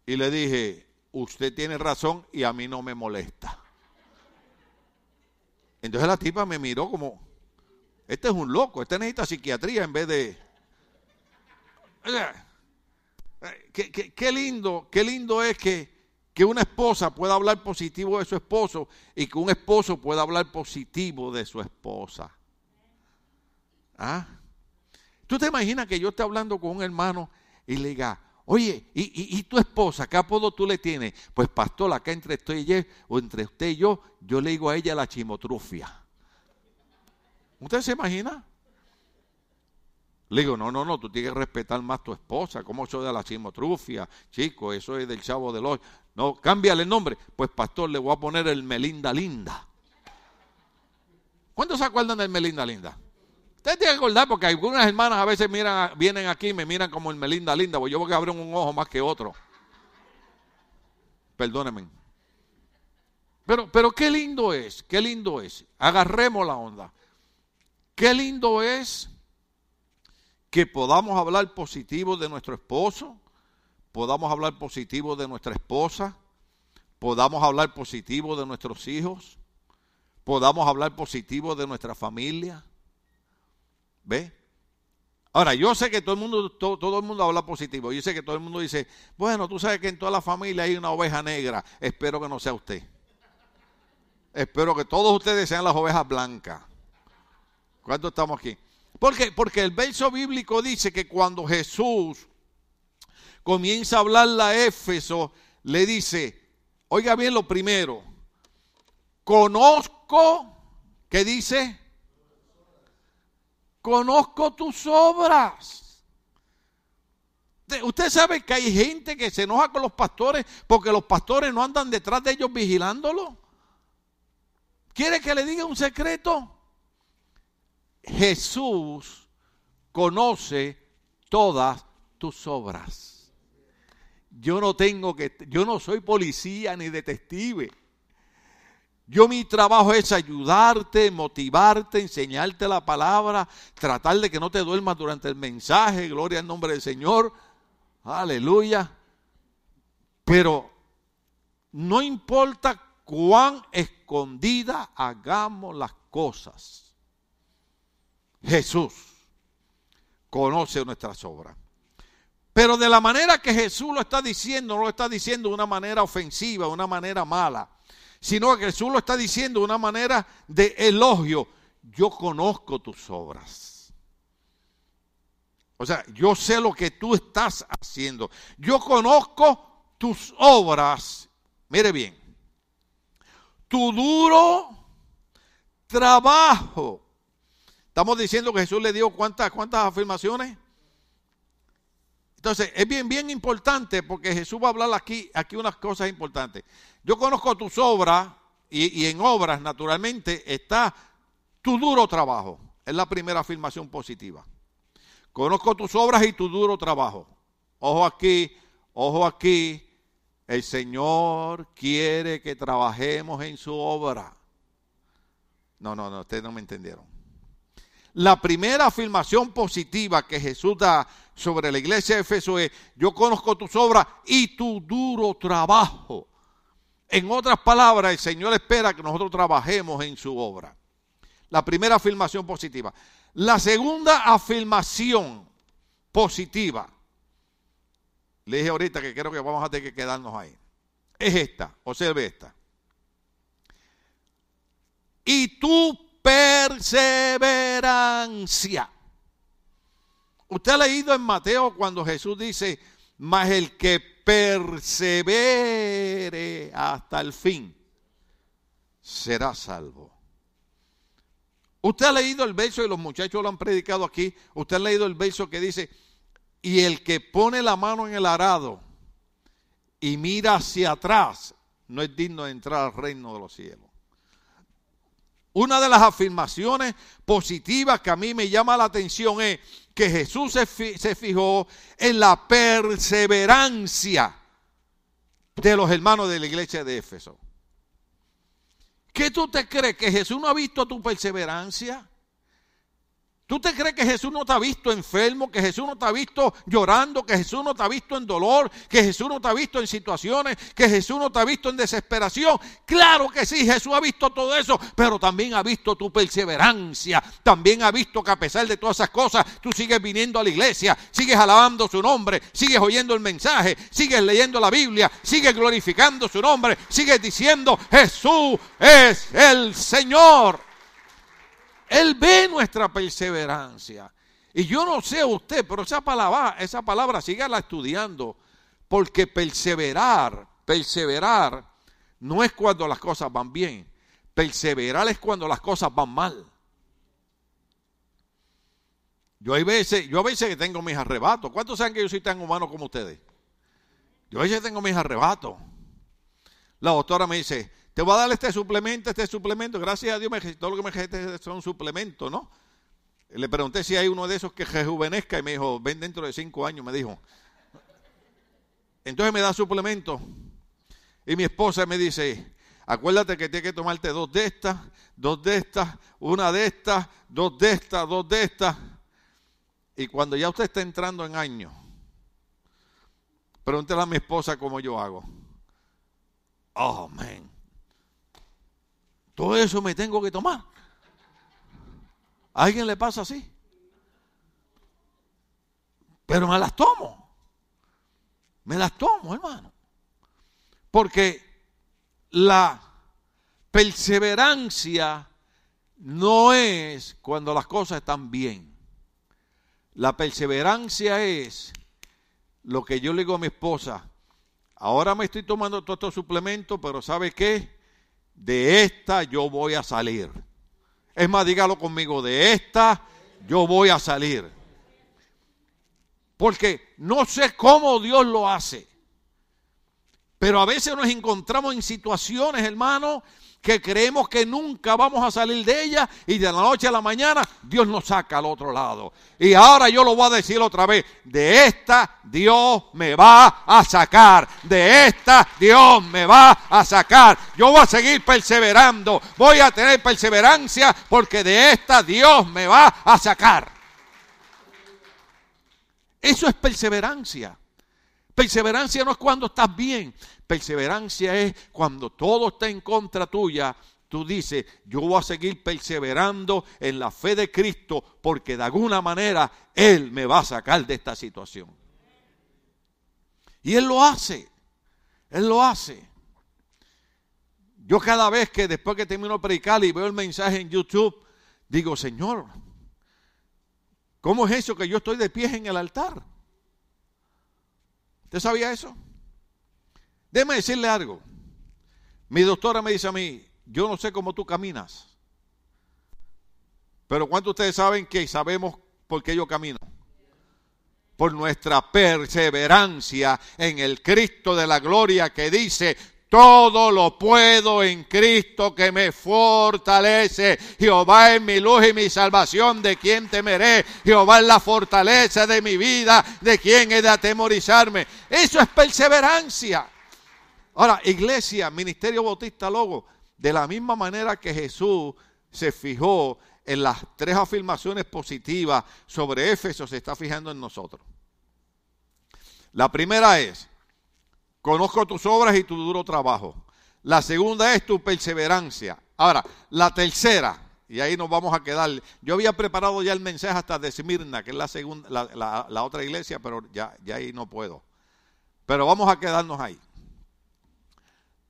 Y le dije, usted tiene razón y a mí no me molesta. Entonces la tipa me miró como, este es un loco, este necesita psiquiatría en vez de... Qué, lindo, qué lindo es que, que una esposa pueda hablar positivo de su esposo y que un esposo pueda hablar positivo de su esposa. ¿Ah? ¿Tú te imaginas que yo esté hablando con un hermano y le diga, oye, ¿y, y, tu esposa, qué apodo tú le tienes? Pues pastor, acá entre usted y yo, o entre usted y yo, yo le digo a ella la chimotrufia. ¿Usted se imagina? Le digo, no, no, no, tú tienes que respetar más tu esposa. ¿Cómo eso de la chimotrufia? Chico, eso es del chavo del hoy. No, cámbiale el nombre. Pues pastor, le voy a poner el Melinda Linda. ¿Cuántos se acuerdan del Melinda Linda? Usted tiene que acordar porque algunas hermanas a veces miran, vienen aquí y me miran como el Melinda Linda, porque yo voy a abrir un ojo más que otro. Perdónenme. Pero, pero qué lindo es, qué lindo es. Agarremos la onda. Qué lindo es que podamos hablar positivo de nuestro esposo, podamos hablar positivo de nuestra esposa, podamos hablar positivo de nuestros hijos, podamos hablar positivo de nuestra familia. ¿Ve? Ahora, yo sé que todo el mundo, todo, todo, el mundo habla positivo. Yo sé que todo el mundo dice, bueno, tú sabes que en toda la familia hay una oveja negra. Espero que no sea usted. Espero que todos ustedes sean las ovejas blancas. ¿Cuánto estamos aquí? Porque, porque el verso bíblico dice que cuando Jesús comienza a hablarle a Éfeso, le dice, oiga bien lo primero, conozco, ¿qué dice? Conozco tus obras. Usted sabe que hay gente que se enoja con los pastores porque los pastores no andan detrás de ellos vigilándolo. ¿Quiere que le diga un secreto? Jesús conoce todas tus obras. Yo no tengo que, yo no soy policía ni detective. Yo mi trabajo es ayudarte, motivarte, enseñarte la palabra, tratar de que no te duermas durante el mensaje, gloria al nombre del Señor, aleluya. Pero no importa cuán escondida hagamos las cosas, Jesús conoce nuestras obras. Pero de la manera que Jesús lo está diciendo, no lo está diciendo de una manera ofensiva, de una manera mala, sino que Jesús lo está diciendo de una manera de elogio. Yo conozco tus obras. O sea, yo sé lo que tú estás haciendo. Yo conozco tus obras. Mire bien, tu duro trabajo Estamos diciendo que Jesús le dio cuántas, cuántas afirmaciones. Entonces, es bien, bien importante porque Jesús va a hablar aquí, aquí unas cosas importantes. Yo conozco tus obras y, y en obras, naturalmente, está tu duro trabajo. Es la primera afirmación positiva. Conozco tus obras y tu duro trabajo. Ojo aquí, ojo aquí. El Señor quiere que trabajemos en su obra. No, no, no, ustedes no me entendieron. La primera afirmación positiva que Jesús da sobre la iglesia de Efeso es, yo conozco tus obras y tu duro trabajo. En otras palabras, el Señor espera que nosotros trabajemos en su obra. La primera afirmación positiva. La segunda afirmación positiva, le dije ahorita que creo que vamos a tener que quedarnos ahí, es esta, observe esta. Y tu perseverancia. Usted ha leído en Mateo cuando Jesús dice, mas el que persevere hasta el fin será salvo. Usted ha leído el verso y los muchachos lo han predicado aquí. Usted ha leído el verso que dice, y el que pone la mano en el arado y mira hacia atrás, no es digno de entrar al reino de los cielos. Una de las afirmaciones positivas que a mí me llama la atención es que Jesús se, se fijó en la perseverancia de los hermanos de la iglesia de Éfeso. ¿Qué tú te crees? ¿Que Jesús no ha visto tu perseverancia? ¿Tú te crees que Jesús no te ha visto enfermo, que Jesús no te ha visto llorando, que Jesús no te ha visto en dolor, que Jesús no te ha visto en situaciones, que Jesús no te ha visto en desesperación? Claro que sí, Jesús ha visto todo eso, pero también ha visto tu perseverancia, también ha visto que a pesar de todas esas cosas, tú sigues viniendo a la iglesia, sigues alabando su nombre, sigues oyendo el mensaje, sigues leyendo la Biblia, sigues glorificando su nombre, sigues diciendo, Jesús es el Señor. Él ve nuestra perseverancia. Y yo no sé usted, pero esa palabra, esa palabra sígala estudiando. Porque perseverar, perseverar, no es cuando las cosas van bien. Perseverar es cuando las cosas van mal. Yo hay veces, yo a veces que tengo mis arrebatos. ¿Cuántos saben que yo soy tan humano como ustedes? Yo a veces tengo mis arrebatos. La doctora me dice, te voy a dar este suplemento, este suplemento. Gracias a Dios, me, todo lo que me son son suplementos, ¿no? Le pregunté si hay uno de esos que rejuvenezca y me dijo, ven dentro de cinco años, me dijo. Entonces me da suplemento. Y mi esposa me dice, acuérdate que tienes que tomarte dos de estas, dos de estas, una de estas, dos de estas, dos de estas. Y cuando ya usted está entrando en años, pregúntele a mi esposa cómo yo hago. Oh. Todo eso me tengo que tomar. ¿A alguien le pasa así? Pero me las tomo. Me las tomo, hermano. Porque la perseverancia no es cuando las cosas están bien. La perseverancia es lo que yo le digo a mi esposa. Ahora me estoy tomando todos estos suplementos, pero ¿sabe qué? De esta yo voy a salir. Es más, dígalo conmigo, de esta yo voy a salir. Porque no sé cómo Dios lo hace. Pero a veces nos encontramos en situaciones, hermano, que creemos que nunca vamos a salir de ella y de la noche a la mañana Dios nos saca al otro lado. Y ahora yo lo voy a decir otra vez, de esta Dios me va a sacar, de esta Dios me va a sacar. Yo voy a seguir perseverando, voy a tener perseverancia porque de esta Dios me va a sacar. Eso es perseverancia. Perseverancia no es cuando estás bien. Perseverancia es cuando todo está en contra tuya. Tú dices, yo voy a seguir perseverando en la fe de Cristo porque de alguna manera Él me va a sacar de esta situación. Y Él lo hace. Él lo hace. Yo cada vez que después que termino de predicar y veo el mensaje en YouTube, digo, Señor, ¿cómo es eso que yo estoy de pie en el altar? ¿Usted sabía eso? Déjeme decirle algo. Mi doctora me dice a mí, yo no sé cómo tú caminas. Pero ¿cuántos ustedes saben que sabemos por qué yo camino? por nuestra perseverancia en el Cristo de la gloria que dice, todo lo puedo en Cristo que me fortalece. Jehová es mi luz y mi salvación, de quien temeré. Jehová es la fortaleza de mi vida, de quien he de atemorizarme. Eso es perseverancia. Ahora, iglesia, ministerio bautista, logo, de la misma manera que Jesús se fijó en las tres afirmaciones positivas sobre Éfeso, se está fijando en nosotros. La primera es, conozco tus obras y tu duro trabajo. La segunda es tu perseverancia. Ahora, la tercera, y ahí nos vamos a quedar. Yo había preparado ya el mensaje hasta de que es la, segunda, la, otra iglesia, pero ya, ya ahí no puedo. Pero vamos a quedarnos ahí.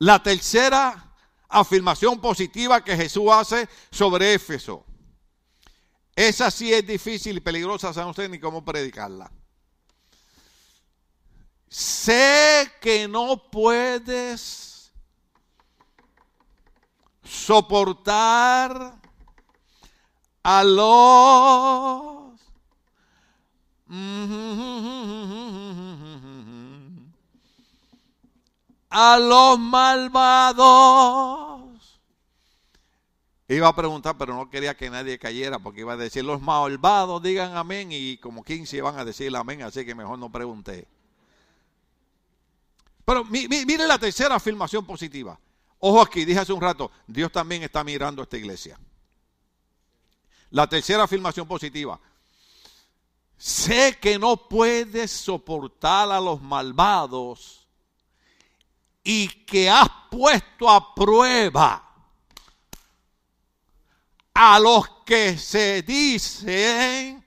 La tercera afirmación positiva que Jesús hace sobre Éfeso. Esa sí es difícil y peligrosa, saben ustedes ni cómo predicarla. Sé que no puedes soportar a los a los malvados. Iba a preguntar, pero no quería que nadie cayera, porque iba a decir, los malvados digan amén, y como 15 van a decir amén, así que mejor no pregunté. Pero mire la tercera afirmación positiva. Ojo aquí, dije hace un rato, Dios también está mirando esta iglesia. La tercera afirmación positiva. Sé que no puedes soportar a los malvados y que has puesto a prueba a los que se dicen,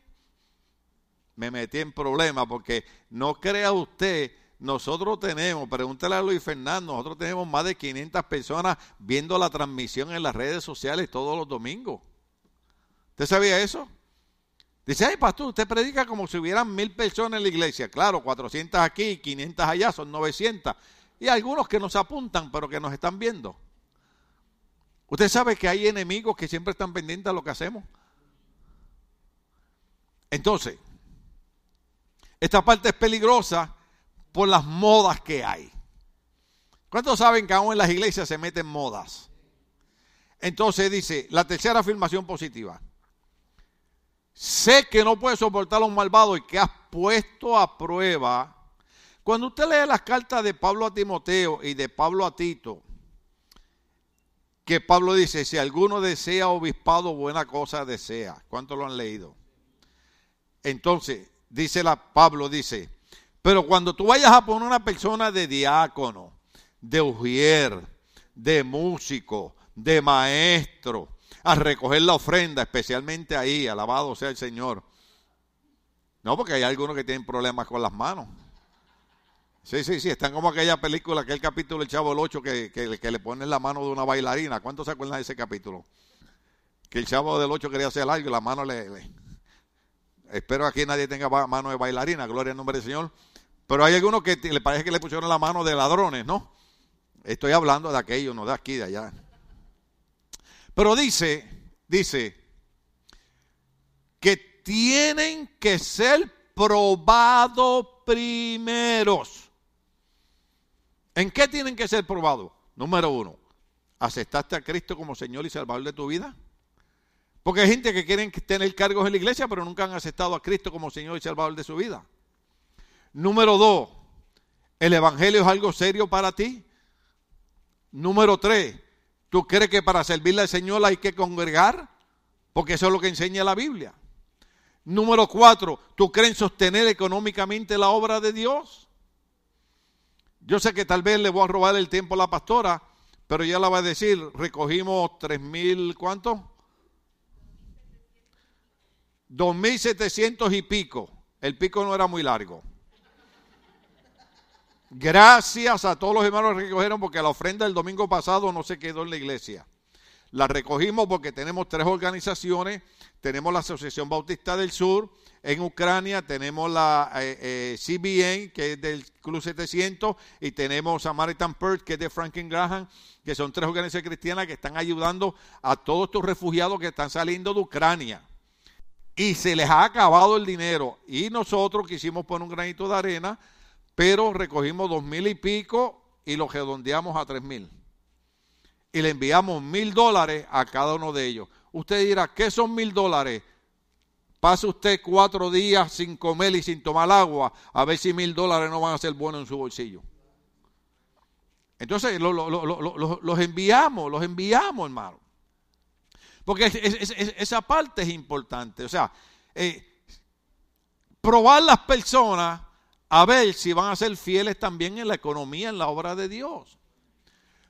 me metí en problemas porque no crea usted nosotros tenemos, pregúntale a Luis Fernando, nosotros tenemos más de 500 personas viendo la transmisión en las redes sociales todos los domingos. ¿Usted sabía eso? Dice, ay pastor, usted predica como si hubieran mil personas en la iglesia. Claro, 400 aquí, 500 allá, son 900. Y algunos que nos apuntan, pero que nos están viendo. Usted sabe que hay enemigos que siempre están pendientes a lo que hacemos. Entonces, esta parte es peligrosa por las modas que hay. ¿Cuántos saben que aún en las iglesias se meten modas? Entonces dice, la tercera afirmación positiva. Sé que no puedes soportar a un malvado y que has puesto a prueba. Cuando usted lee las cartas de Pablo a Timoteo y de Pablo a Tito, que Pablo dice, si alguno desea obispado, buena cosa desea. ¿Cuántos lo han leído? Entonces, dice la, Pablo dice, pero cuando tú vayas a poner una persona de diácono, de ujier, de músico, de maestro, a recoger la ofrenda, especialmente ahí, alabado sea el Señor. No, porque hay algunos que tienen problemas con las manos. Sí, sí, sí, están como aquella película, aquel capítulo del Chavo el 8 que, que, le ponen la mano de una bailarina. ¿Cuántos se acuerdan de ese capítulo? Que el Chavo del 8 quería hacer algo y la mano le. Espero que aquí nadie tenga mano de bailarina, gloria al nombre del Señor. Pero hay algunos que le parece que le pusieron la mano de ladrones, ¿no? Estoy hablando de aquello, no de aquí, de allá. Pero dice, dice, que tienen que ser probados primeros. ¿En qué tienen que ser probados? Número uno, ¿aceptaste a Cristo como Señor y Salvador de tu vida? Porque hay gente que quieren tener cargos en la iglesia, pero nunca han aceptado a Cristo como Señor y Salvador de su vida. Número dos, ¿el Evangelio es algo serio para ti? Número tres, ¿tú crees que para servirle al Señor hay que congregar? Porque eso es lo que enseña la Biblia. Número cuatro, ¿tú crees en sostener económicamente la obra de Dios? Yo sé que tal vez le voy a robar el tiempo a la pastora, pero ya la va a decir, recogimos tres mil, ¿cuánto? Dos mil setecientos y pico. El pico no era muy largo. Gracias a todos los hermanos que recogieron porque la ofrenda del domingo pasado no se quedó en la iglesia. La recogimos porque tenemos tres organizaciones. Tenemos la Asociación Bautista del Sur en Ucrania, tenemos la eh, eh, CBN, que es del Club 700, y tenemos Samaritan Purse, que es de Franklin Graham, que son tres organizaciones cristianas que están ayudando a todos estos refugiados que están saliendo de Ucrania. y se les ha acabado el dinero. Y nosotros quisimos poner un granito de arena, pero recogimos dos mil y pico y lo redondeamos a tres mil. Y le enviamos mil dólares a cada uno de ellos. Usted dirá, ¿qué son mil dólares? Pase usted cuatro días sin comer y sin tomar agua, a ver si mil dólares no van a ser buenos en su bolsillo. Entonces los enviamos, los enviamos, hermano. Porque esa parte es importante. O sea, eh, probar las personas a ver si van a ser fieles también en la economía, en la obra de Dios.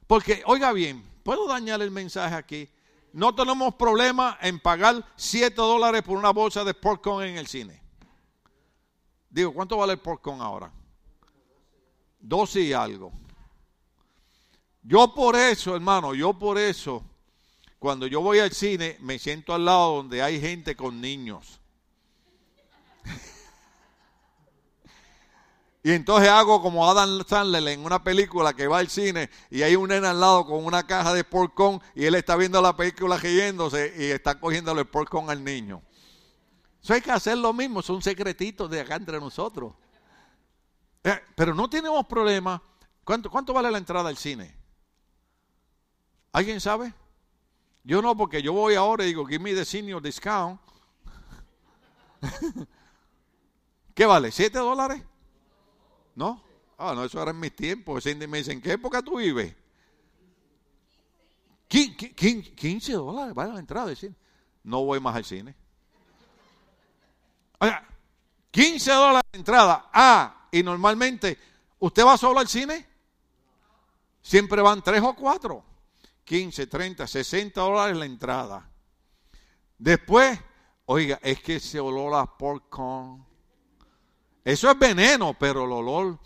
Porque, oiga bien, ¿puedo dañar el mensaje aquí? No tenemos problema en pagar 7 dólares por una bolsa de popcorn en el cine. Digo, ¿cuánto vale el popcorn ahora? 12 y algo. Yo por eso, hermano, yo por eso cuando yo voy al cine, me siento al lado donde hay gente con niños. Y entonces hago como Adam Sandler en una película que va al cine y hay un nene al lado con una caja de porcón y él está viendo la película riéndose y está cogiéndole el porcón al niño. Eso hay que hacer lo mismo, son secretitos de acá entre nosotros. Eh, pero no tenemos problema. ¿Cuánto, ¿Cuánto vale la entrada al cine? ¿Alguien sabe? Yo no, porque yo voy ahora y digo, give me the senior discount. *laughs* ¿Qué vale? ¿Siete dólares? ¿No? Ah, no, eso era en mis tiempos. Me dicen, ¿en qué época tú vives? 15 dólares vale la entrada del cine. No voy más al cine. Oiga, 15 dólares de entrada. Ah, y normalmente, ¿usted va solo al cine? Siempre van tres o cuatro. 15, 30, 60 dólares la entrada. Después, oiga, es que ese olor a pork Eso es veneno, pero el olor.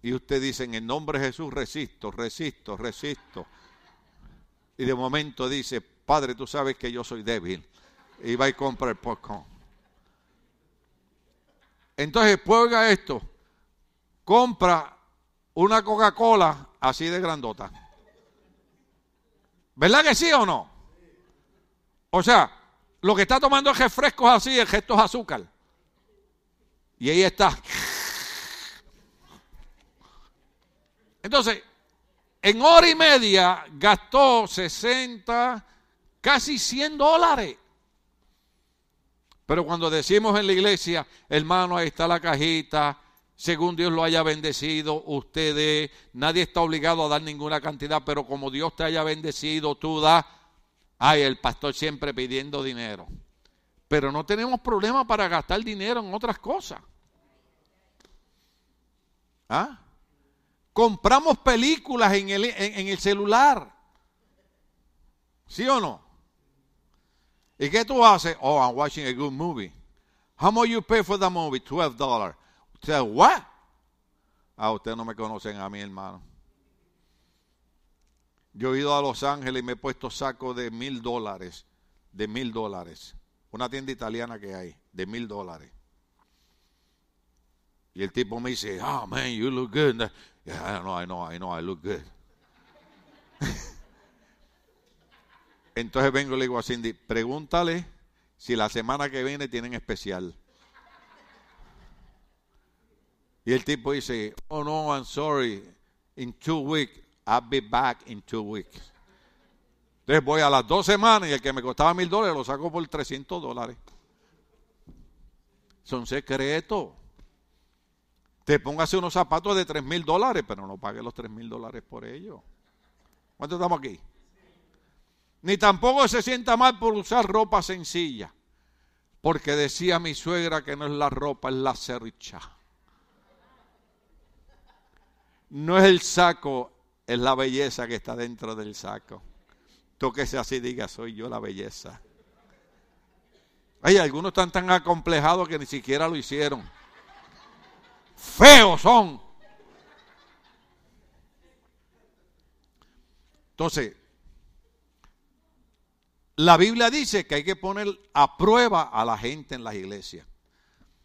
Y usted dice, en el nombre de Jesús resisto, resisto, resisto. Y de momento dice, Padre, tú sabes que yo soy débil. Y va y compra el popcorn. Entonces, oiga esto. Compra una Coca-Cola así de grandota. ¿Verdad que sí o no? O sea, lo que está tomando es refrescos así, el gesto es azúcar. Y ahí está. Entonces, en hora y media gastó 60, casi 100 dólares. Pero cuando decimos en la iglesia, hermano, ahí está la cajita, según Dios lo haya bendecido, ustedes, nadie está obligado a dar ninguna cantidad, pero como Dios te haya bendecido, tú das. Ay, el pastor siempre pidiendo dinero. Pero no tenemos problema para gastar dinero en otras cosas. ¿Ah? Compramos películas en el, en el celular. ¿Sí o no? ¿Y qué tú haces? Oh, I'm watching a good movie. How much you pay for the movie? $12 dollars. Usted, ¿what? Ah, ustedes no me conocen a mí, hermano. Yo he ido a Los Ángeles y me he puesto saco de mil dólares. De mil dólares. Una tienda italiana que hay, de mil dólares. Y el tipo me dice, oh man, you look good. Yeah, I know, I know, I know, I look good. *laughs* Entonces vengo y le digo a Cindy, pregúntale si la semana que viene tienen especial. Y el tipo dice, oh no, I'm sorry, in two weeks, I'll be back in two weeks. Entonces voy a las dos semanas y el que me costaba mil dólares lo saco por 300 dólares. Son secretos. Te póngase unos zapatos de tres mil dólares, pero no pague los tres mil dólares por ellos. ¿Cuánto estamos aquí? Ni tampoco se sienta mal por usar ropa sencilla. Porque decía mi suegra que no es la ropa, es la cercha. No es el saco, es la belleza que está dentro del saco. Tóquese así, diga, soy yo la belleza. Hay algunos están tan acomplejados que ni siquiera lo hicieron. Feos son. Entonces, la Biblia dice que hay que poner a prueba a la gente en las iglesias.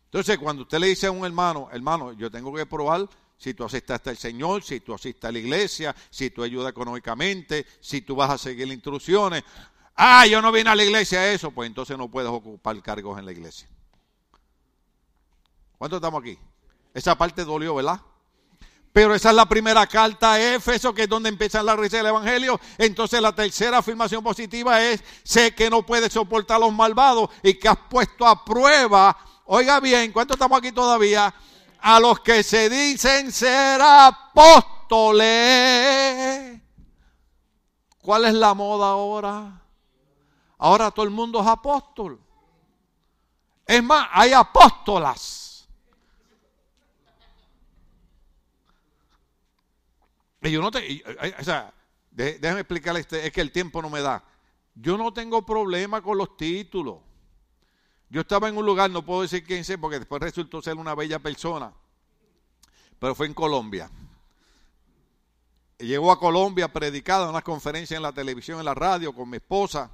Entonces, cuando usted le dice a un hermano, hermano, yo tengo que probar si tú asistas al Señor, si tú asistas a la iglesia, si tú ayudas económicamente, si tú vas a seguir las instrucciones. Ah, yo no vine a la iglesia eso, pues entonces no puedes ocupar cargos en la iglesia. ¿Cuántos estamos aquí? Esa parte dolió, ¿verdad? Pero esa es la primera carta a Éfeso, que es donde empieza la risa del Evangelio. Entonces la tercera afirmación positiva es, sé que no puedes soportar a los malvados y que has puesto a prueba, oiga bien, ¿cuántos estamos aquí todavía? A los que se dicen ser apóstoles. ¿Cuál es la moda ahora? Ahora todo el mundo es apóstol. Es más, hay apóstolas. Y yo no te, o sea, déjame explicarle, es que el tiempo no me da. Yo no tengo problema con los títulos. Yo estaba en un lugar, no puedo decir quién sé, porque después resultó ser una bella persona, pero fue en Colombia. Llegó a Colombia predicado en una conferencia en la televisión, en la radio, con mi esposa,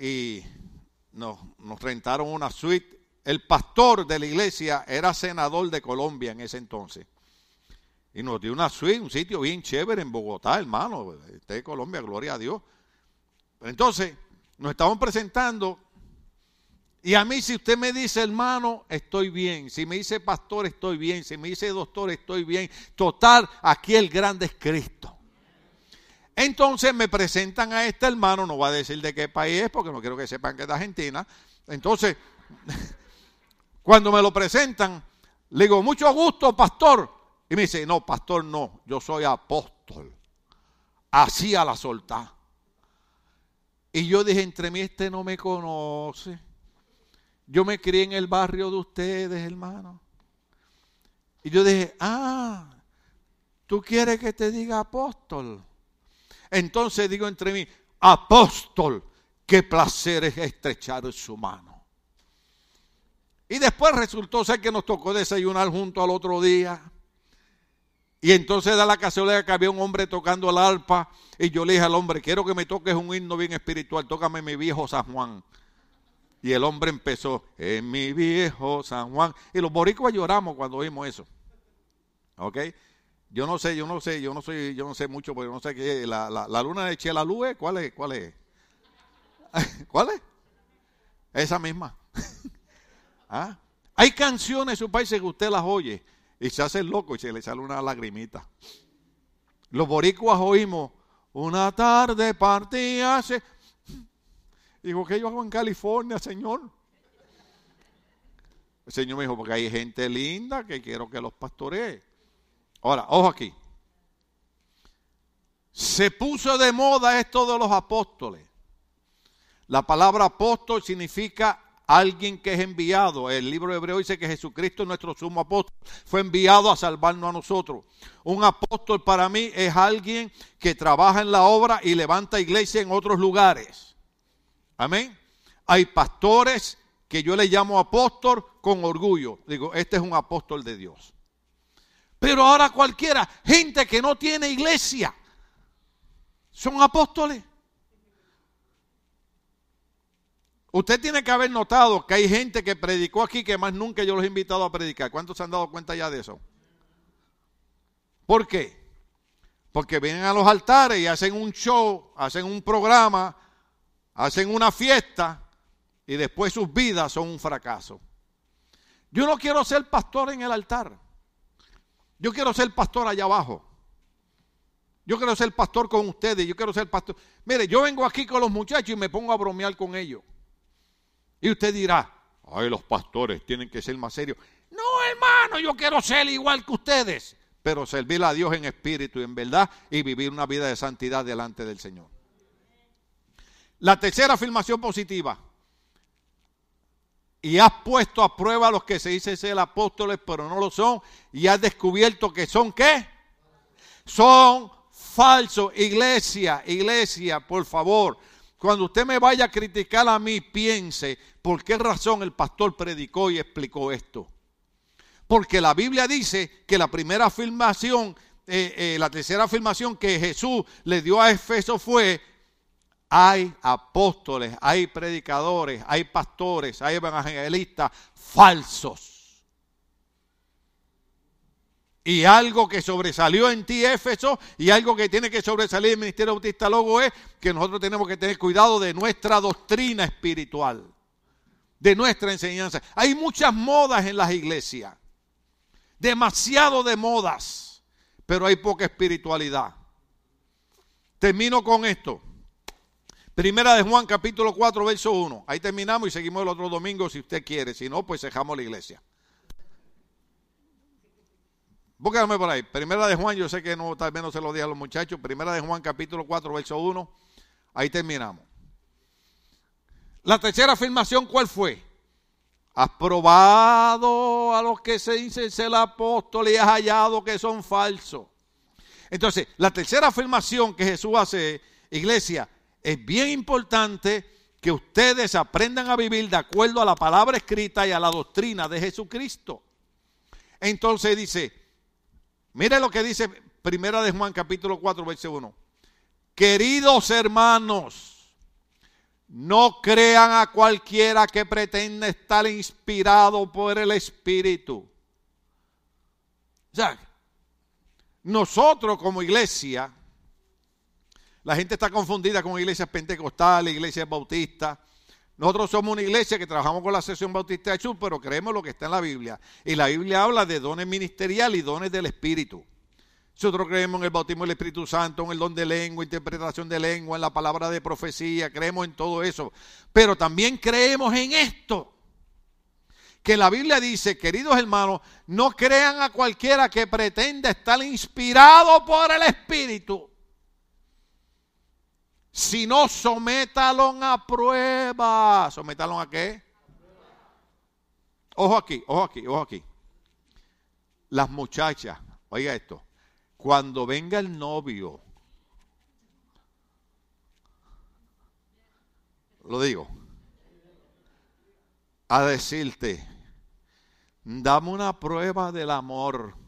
y nos, nos rentaron una suite. El pastor de la iglesia era senador de Colombia en ese entonces. Y nos dio una suite, un sitio bien chévere en Bogotá, hermano. Este de Colombia, gloria a Dios. Entonces, nos estamos presentando. Y a mí, si usted me dice hermano, estoy bien. Si me dice pastor, estoy bien. Si me dice doctor, estoy bien. Total, aquí el grande es Cristo. Entonces me presentan a este hermano, no va a decir de qué país es, porque no quiero que sepan que es de Argentina. Entonces, *laughs* cuando me lo presentan, le digo, mucho gusto, pastor. Y me dice, no, pastor, no, yo soy apóstol. Así a la solta. Y yo dije, entre mí este no me conoce. Yo me crié en el barrio de ustedes, hermano. Y yo dije, ah, tú quieres que te diga apóstol. Entonces digo entre mí, apóstol, qué placer es estrechar su mano. Y después resultó ser que nos tocó desayunar junto al otro día. Y entonces da la casualidad que había un hombre tocando el arpa y yo le dije al hombre, quiero que me toques un himno bien espiritual, tócame mi viejo San Juan. Y el hombre empezó, en mi viejo San Juan. Y los boricuas lloramos cuando oímos eso. ¿Ok? Yo no sé, yo no sé, yo no soy, yo no sé mucho, porque no sé qué, la, la, luna de Chela Lue, ¿cuál es? ¿Cuál es? *laughs* ¿Cuál es? Esa misma. *laughs* ¿Ah? Hay canciones en su país que usted las oye y se hace loco y se le sale una lagrimita. Los boricuas oímos, una tarde partí hace... Digo, ¿qué yo hago en California, Señor? El Señor me dijo, porque hay gente linda que quiero que los pastoree. Ahora, ojo aquí. Se puso de moda esto de los apóstoles. La palabra apóstol significa alguien que es enviado. El libro Hebreo dice que Jesucristo, nuestro sumo apóstol, fue enviado a salvarnos a nosotros. Un apóstol para mí es alguien que trabaja en la obra y levanta iglesia en otros lugares. Amén. Hay pastores que yo le llamo apóstol con orgullo. Digo, este es un apóstol de Dios. Pero ahora cualquiera, gente que no tiene iglesia, son apóstoles. Usted tiene que haber notado que hay gente que predicó aquí que más nunca yo los he invitado a predicar. ¿Cuántos se han dado cuenta ya de eso? ¿Por qué? Porque vienen a los altares y hacen un show, hacen un programa, hacen una fiesta y después sus vidas son un fracaso. Yo no quiero ser pastor en el altar. Yo quiero ser pastor allá abajo. Yo quiero ser pastor con ustedes. Yo quiero ser pastor. Mire, yo vengo aquí con los muchachos y me pongo a bromear con ellos. Y usted dirá, ay, los pastores tienen que ser más serios. No, hermano, yo quiero ser igual que ustedes, pero servir a Dios en espíritu y en verdad y vivir una vida de santidad delante del Señor. La tercera afirmación positiva. Y has puesto a prueba a los que se dicen ser apóstoles, pero no lo son. Y has descubierto que son qué? Son falsos. Iglesia, iglesia, por favor. Cuando usted me vaya a criticar a mí, piense por qué razón el pastor predicó y explicó esto. Porque la Biblia dice que la primera afirmación, eh, eh, la tercera afirmación que Jesús le dio a Efeso fue, hay apóstoles, hay predicadores, hay pastores, hay evangelistas falsos. Y algo que sobresalió en ti, Éfeso, y algo que tiene que sobresalir en el Ministerio Bautista Logo es que nosotros tenemos que tener cuidado de nuestra doctrina espiritual, de nuestra enseñanza. Hay muchas modas en las iglesias, demasiado de modas, pero hay poca espiritualidad. Termino con esto. Primera de Juan capítulo 4, verso 1. Ahí terminamos y seguimos el otro domingo si usted quiere. Si no, pues dejamos la iglesia. Búscame por ahí. Primera de Juan, yo sé que no, tal vez no se lo dije a los muchachos. Primera de Juan, capítulo 4, verso 1. Ahí terminamos. La tercera afirmación, ¿cuál fue? Has probado a los que se dicen ser el apóstol y has hallado que son falsos. Entonces, la tercera afirmación que Jesús hace, iglesia, es bien importante que ustedes aprendan a vivir de acuerdo a la palabra escrita y a la doctrina de Jesucristo. Entonces dice, Mire lo que dice Primera de Juan capítulo 4, verso 1. Queridos hermanos, no crean a cualquiera que pretenda estar inspirado por el Espíritu. O sea, nosotros como iglesia, la gente está confundida con iglesias pentecostales, iglesias bautistas. Nosotros somos una iglesia que trabajamos con la sesión bautista de Chur, pero creemos lo que está en la Biblia. Y la Biblia habla de dones ministeriales y dones del Espíritu. Nosotros creemos en el bautismo del Espíritu Santo, en el don de lengua, interpretación de lengua, en la palabra de profecía, creemos en todo eso. Pero también creemos en esto. Que la Biblia dice, queridos hermanos, no crean a cualquiera que pretenda estar inspirado por el Espíritu si no, sométalo a prueba. ¿Sométalo a qué? Ojo aquí, ojo aquí, ojo aquí. Las muchachas, oiga esto, cuando venga el novio, lo digo, a decirte, dame una prueba del amor.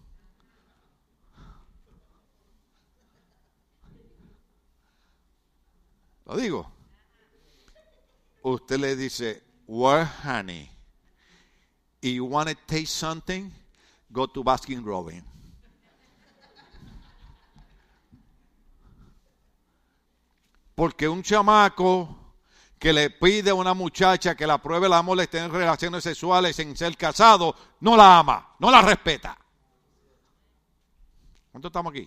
Lo digo. Usted le dice, where honey? y you want to taste something? Go to Baskin Robin. Porque un chamaco que le pide a una muchacha que la pruebe el amor, le en relaciones sexuales sin ser casado, no la ama, no la respeta. ¿Cuántos estamos aquí?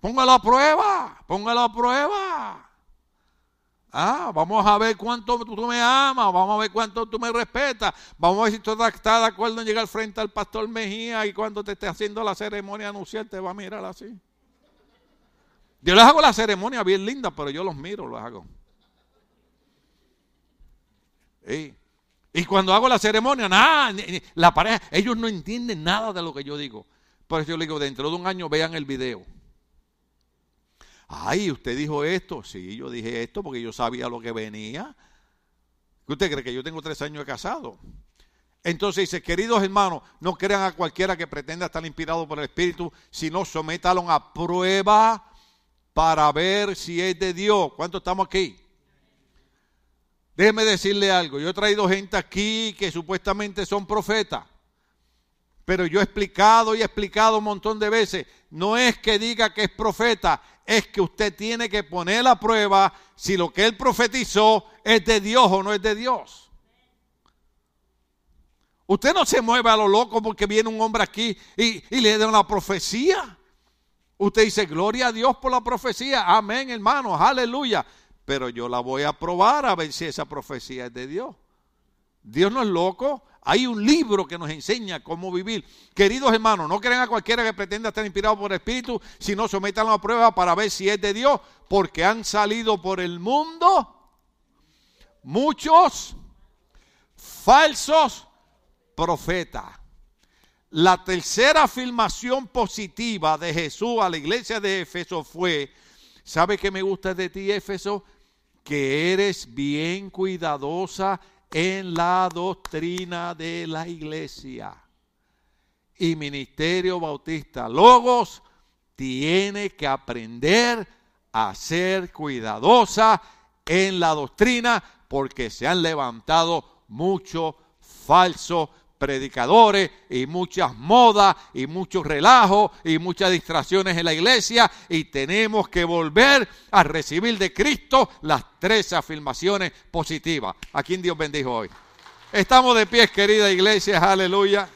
Póngalo a prueba, póngalo a prueba. Ah, vamos a ver cuánto tú me amas, vamos a ver cuánto tú me respetas, vamos a ver si tú estás de acuerdo en llegar frente al pastor Mejía y cuando te esté haciendo la ceremonia anuncial te va a mirar así. Yo les hago la ceremonia bien linda, pero yo los miro, los hago. Y cuando hago la ceremonia, nada, la pareja, ellos no entienden nada de lo que yo digo. Por eso yo les digo, dentro de un año vean el video. Ay, usted dijo esto. Sí, yo dije esto porque yo sabía lo que venía. ¿Usted cree que yo tengo tres años de casado? Entonces dice, queridos hermanos, no crean a cualquiera que pretenda estar inspirado por el Espíritu, sino sométalo a prueba para ver si es de Dios. ¿Cuántos estamos aquí? Déjeme decirle algo. Yo he traído gente aquí que supuestamente son profetas. Pero yo he explicado y he explicado un montón de veces. No es que diga que es profeta, es que usted tiene que poner a prueba si lo que él profetizó es de Dios o no es de Dios. Usted no se mueve a lo loco porque viene un hombre aquí y, le da una profecía. Usted dice, gloria a Dios por la profecía. Amén, hermano, aleluya. Pero yo la voy a probar a ver si esa profecía es de Dios. Dios no es loco. Hay un libro que nos enseña cómo vivir. Queridos hermanos, no crean a cualquiera que pretenda estar inspirado por el Espíritu, sino sometan a prueba para ver si es de Dios, porque han salido por el mundo muchos falsos profetas. La tercera afirmación positiva de Jesús a la iglesia de Éfeso fue, ¿sabe qué me gusta de ti, Éfeso? Que eres bien cuidadosa en la doctrina de la iglesia. Y Ministerio Bautista Logos tiene que aprender a ser cuidadosa en la doctrina porque se han levantado muchos falsos predicadores y muchas modas y muchos relajos y muchas distracciones en la iglesia y tenemos que volver a recibir de Cristo las tres afirmaciones positivas. ¿A quién Dios bendijo hoy? Estamos de pie, querida iglesia, aleluya.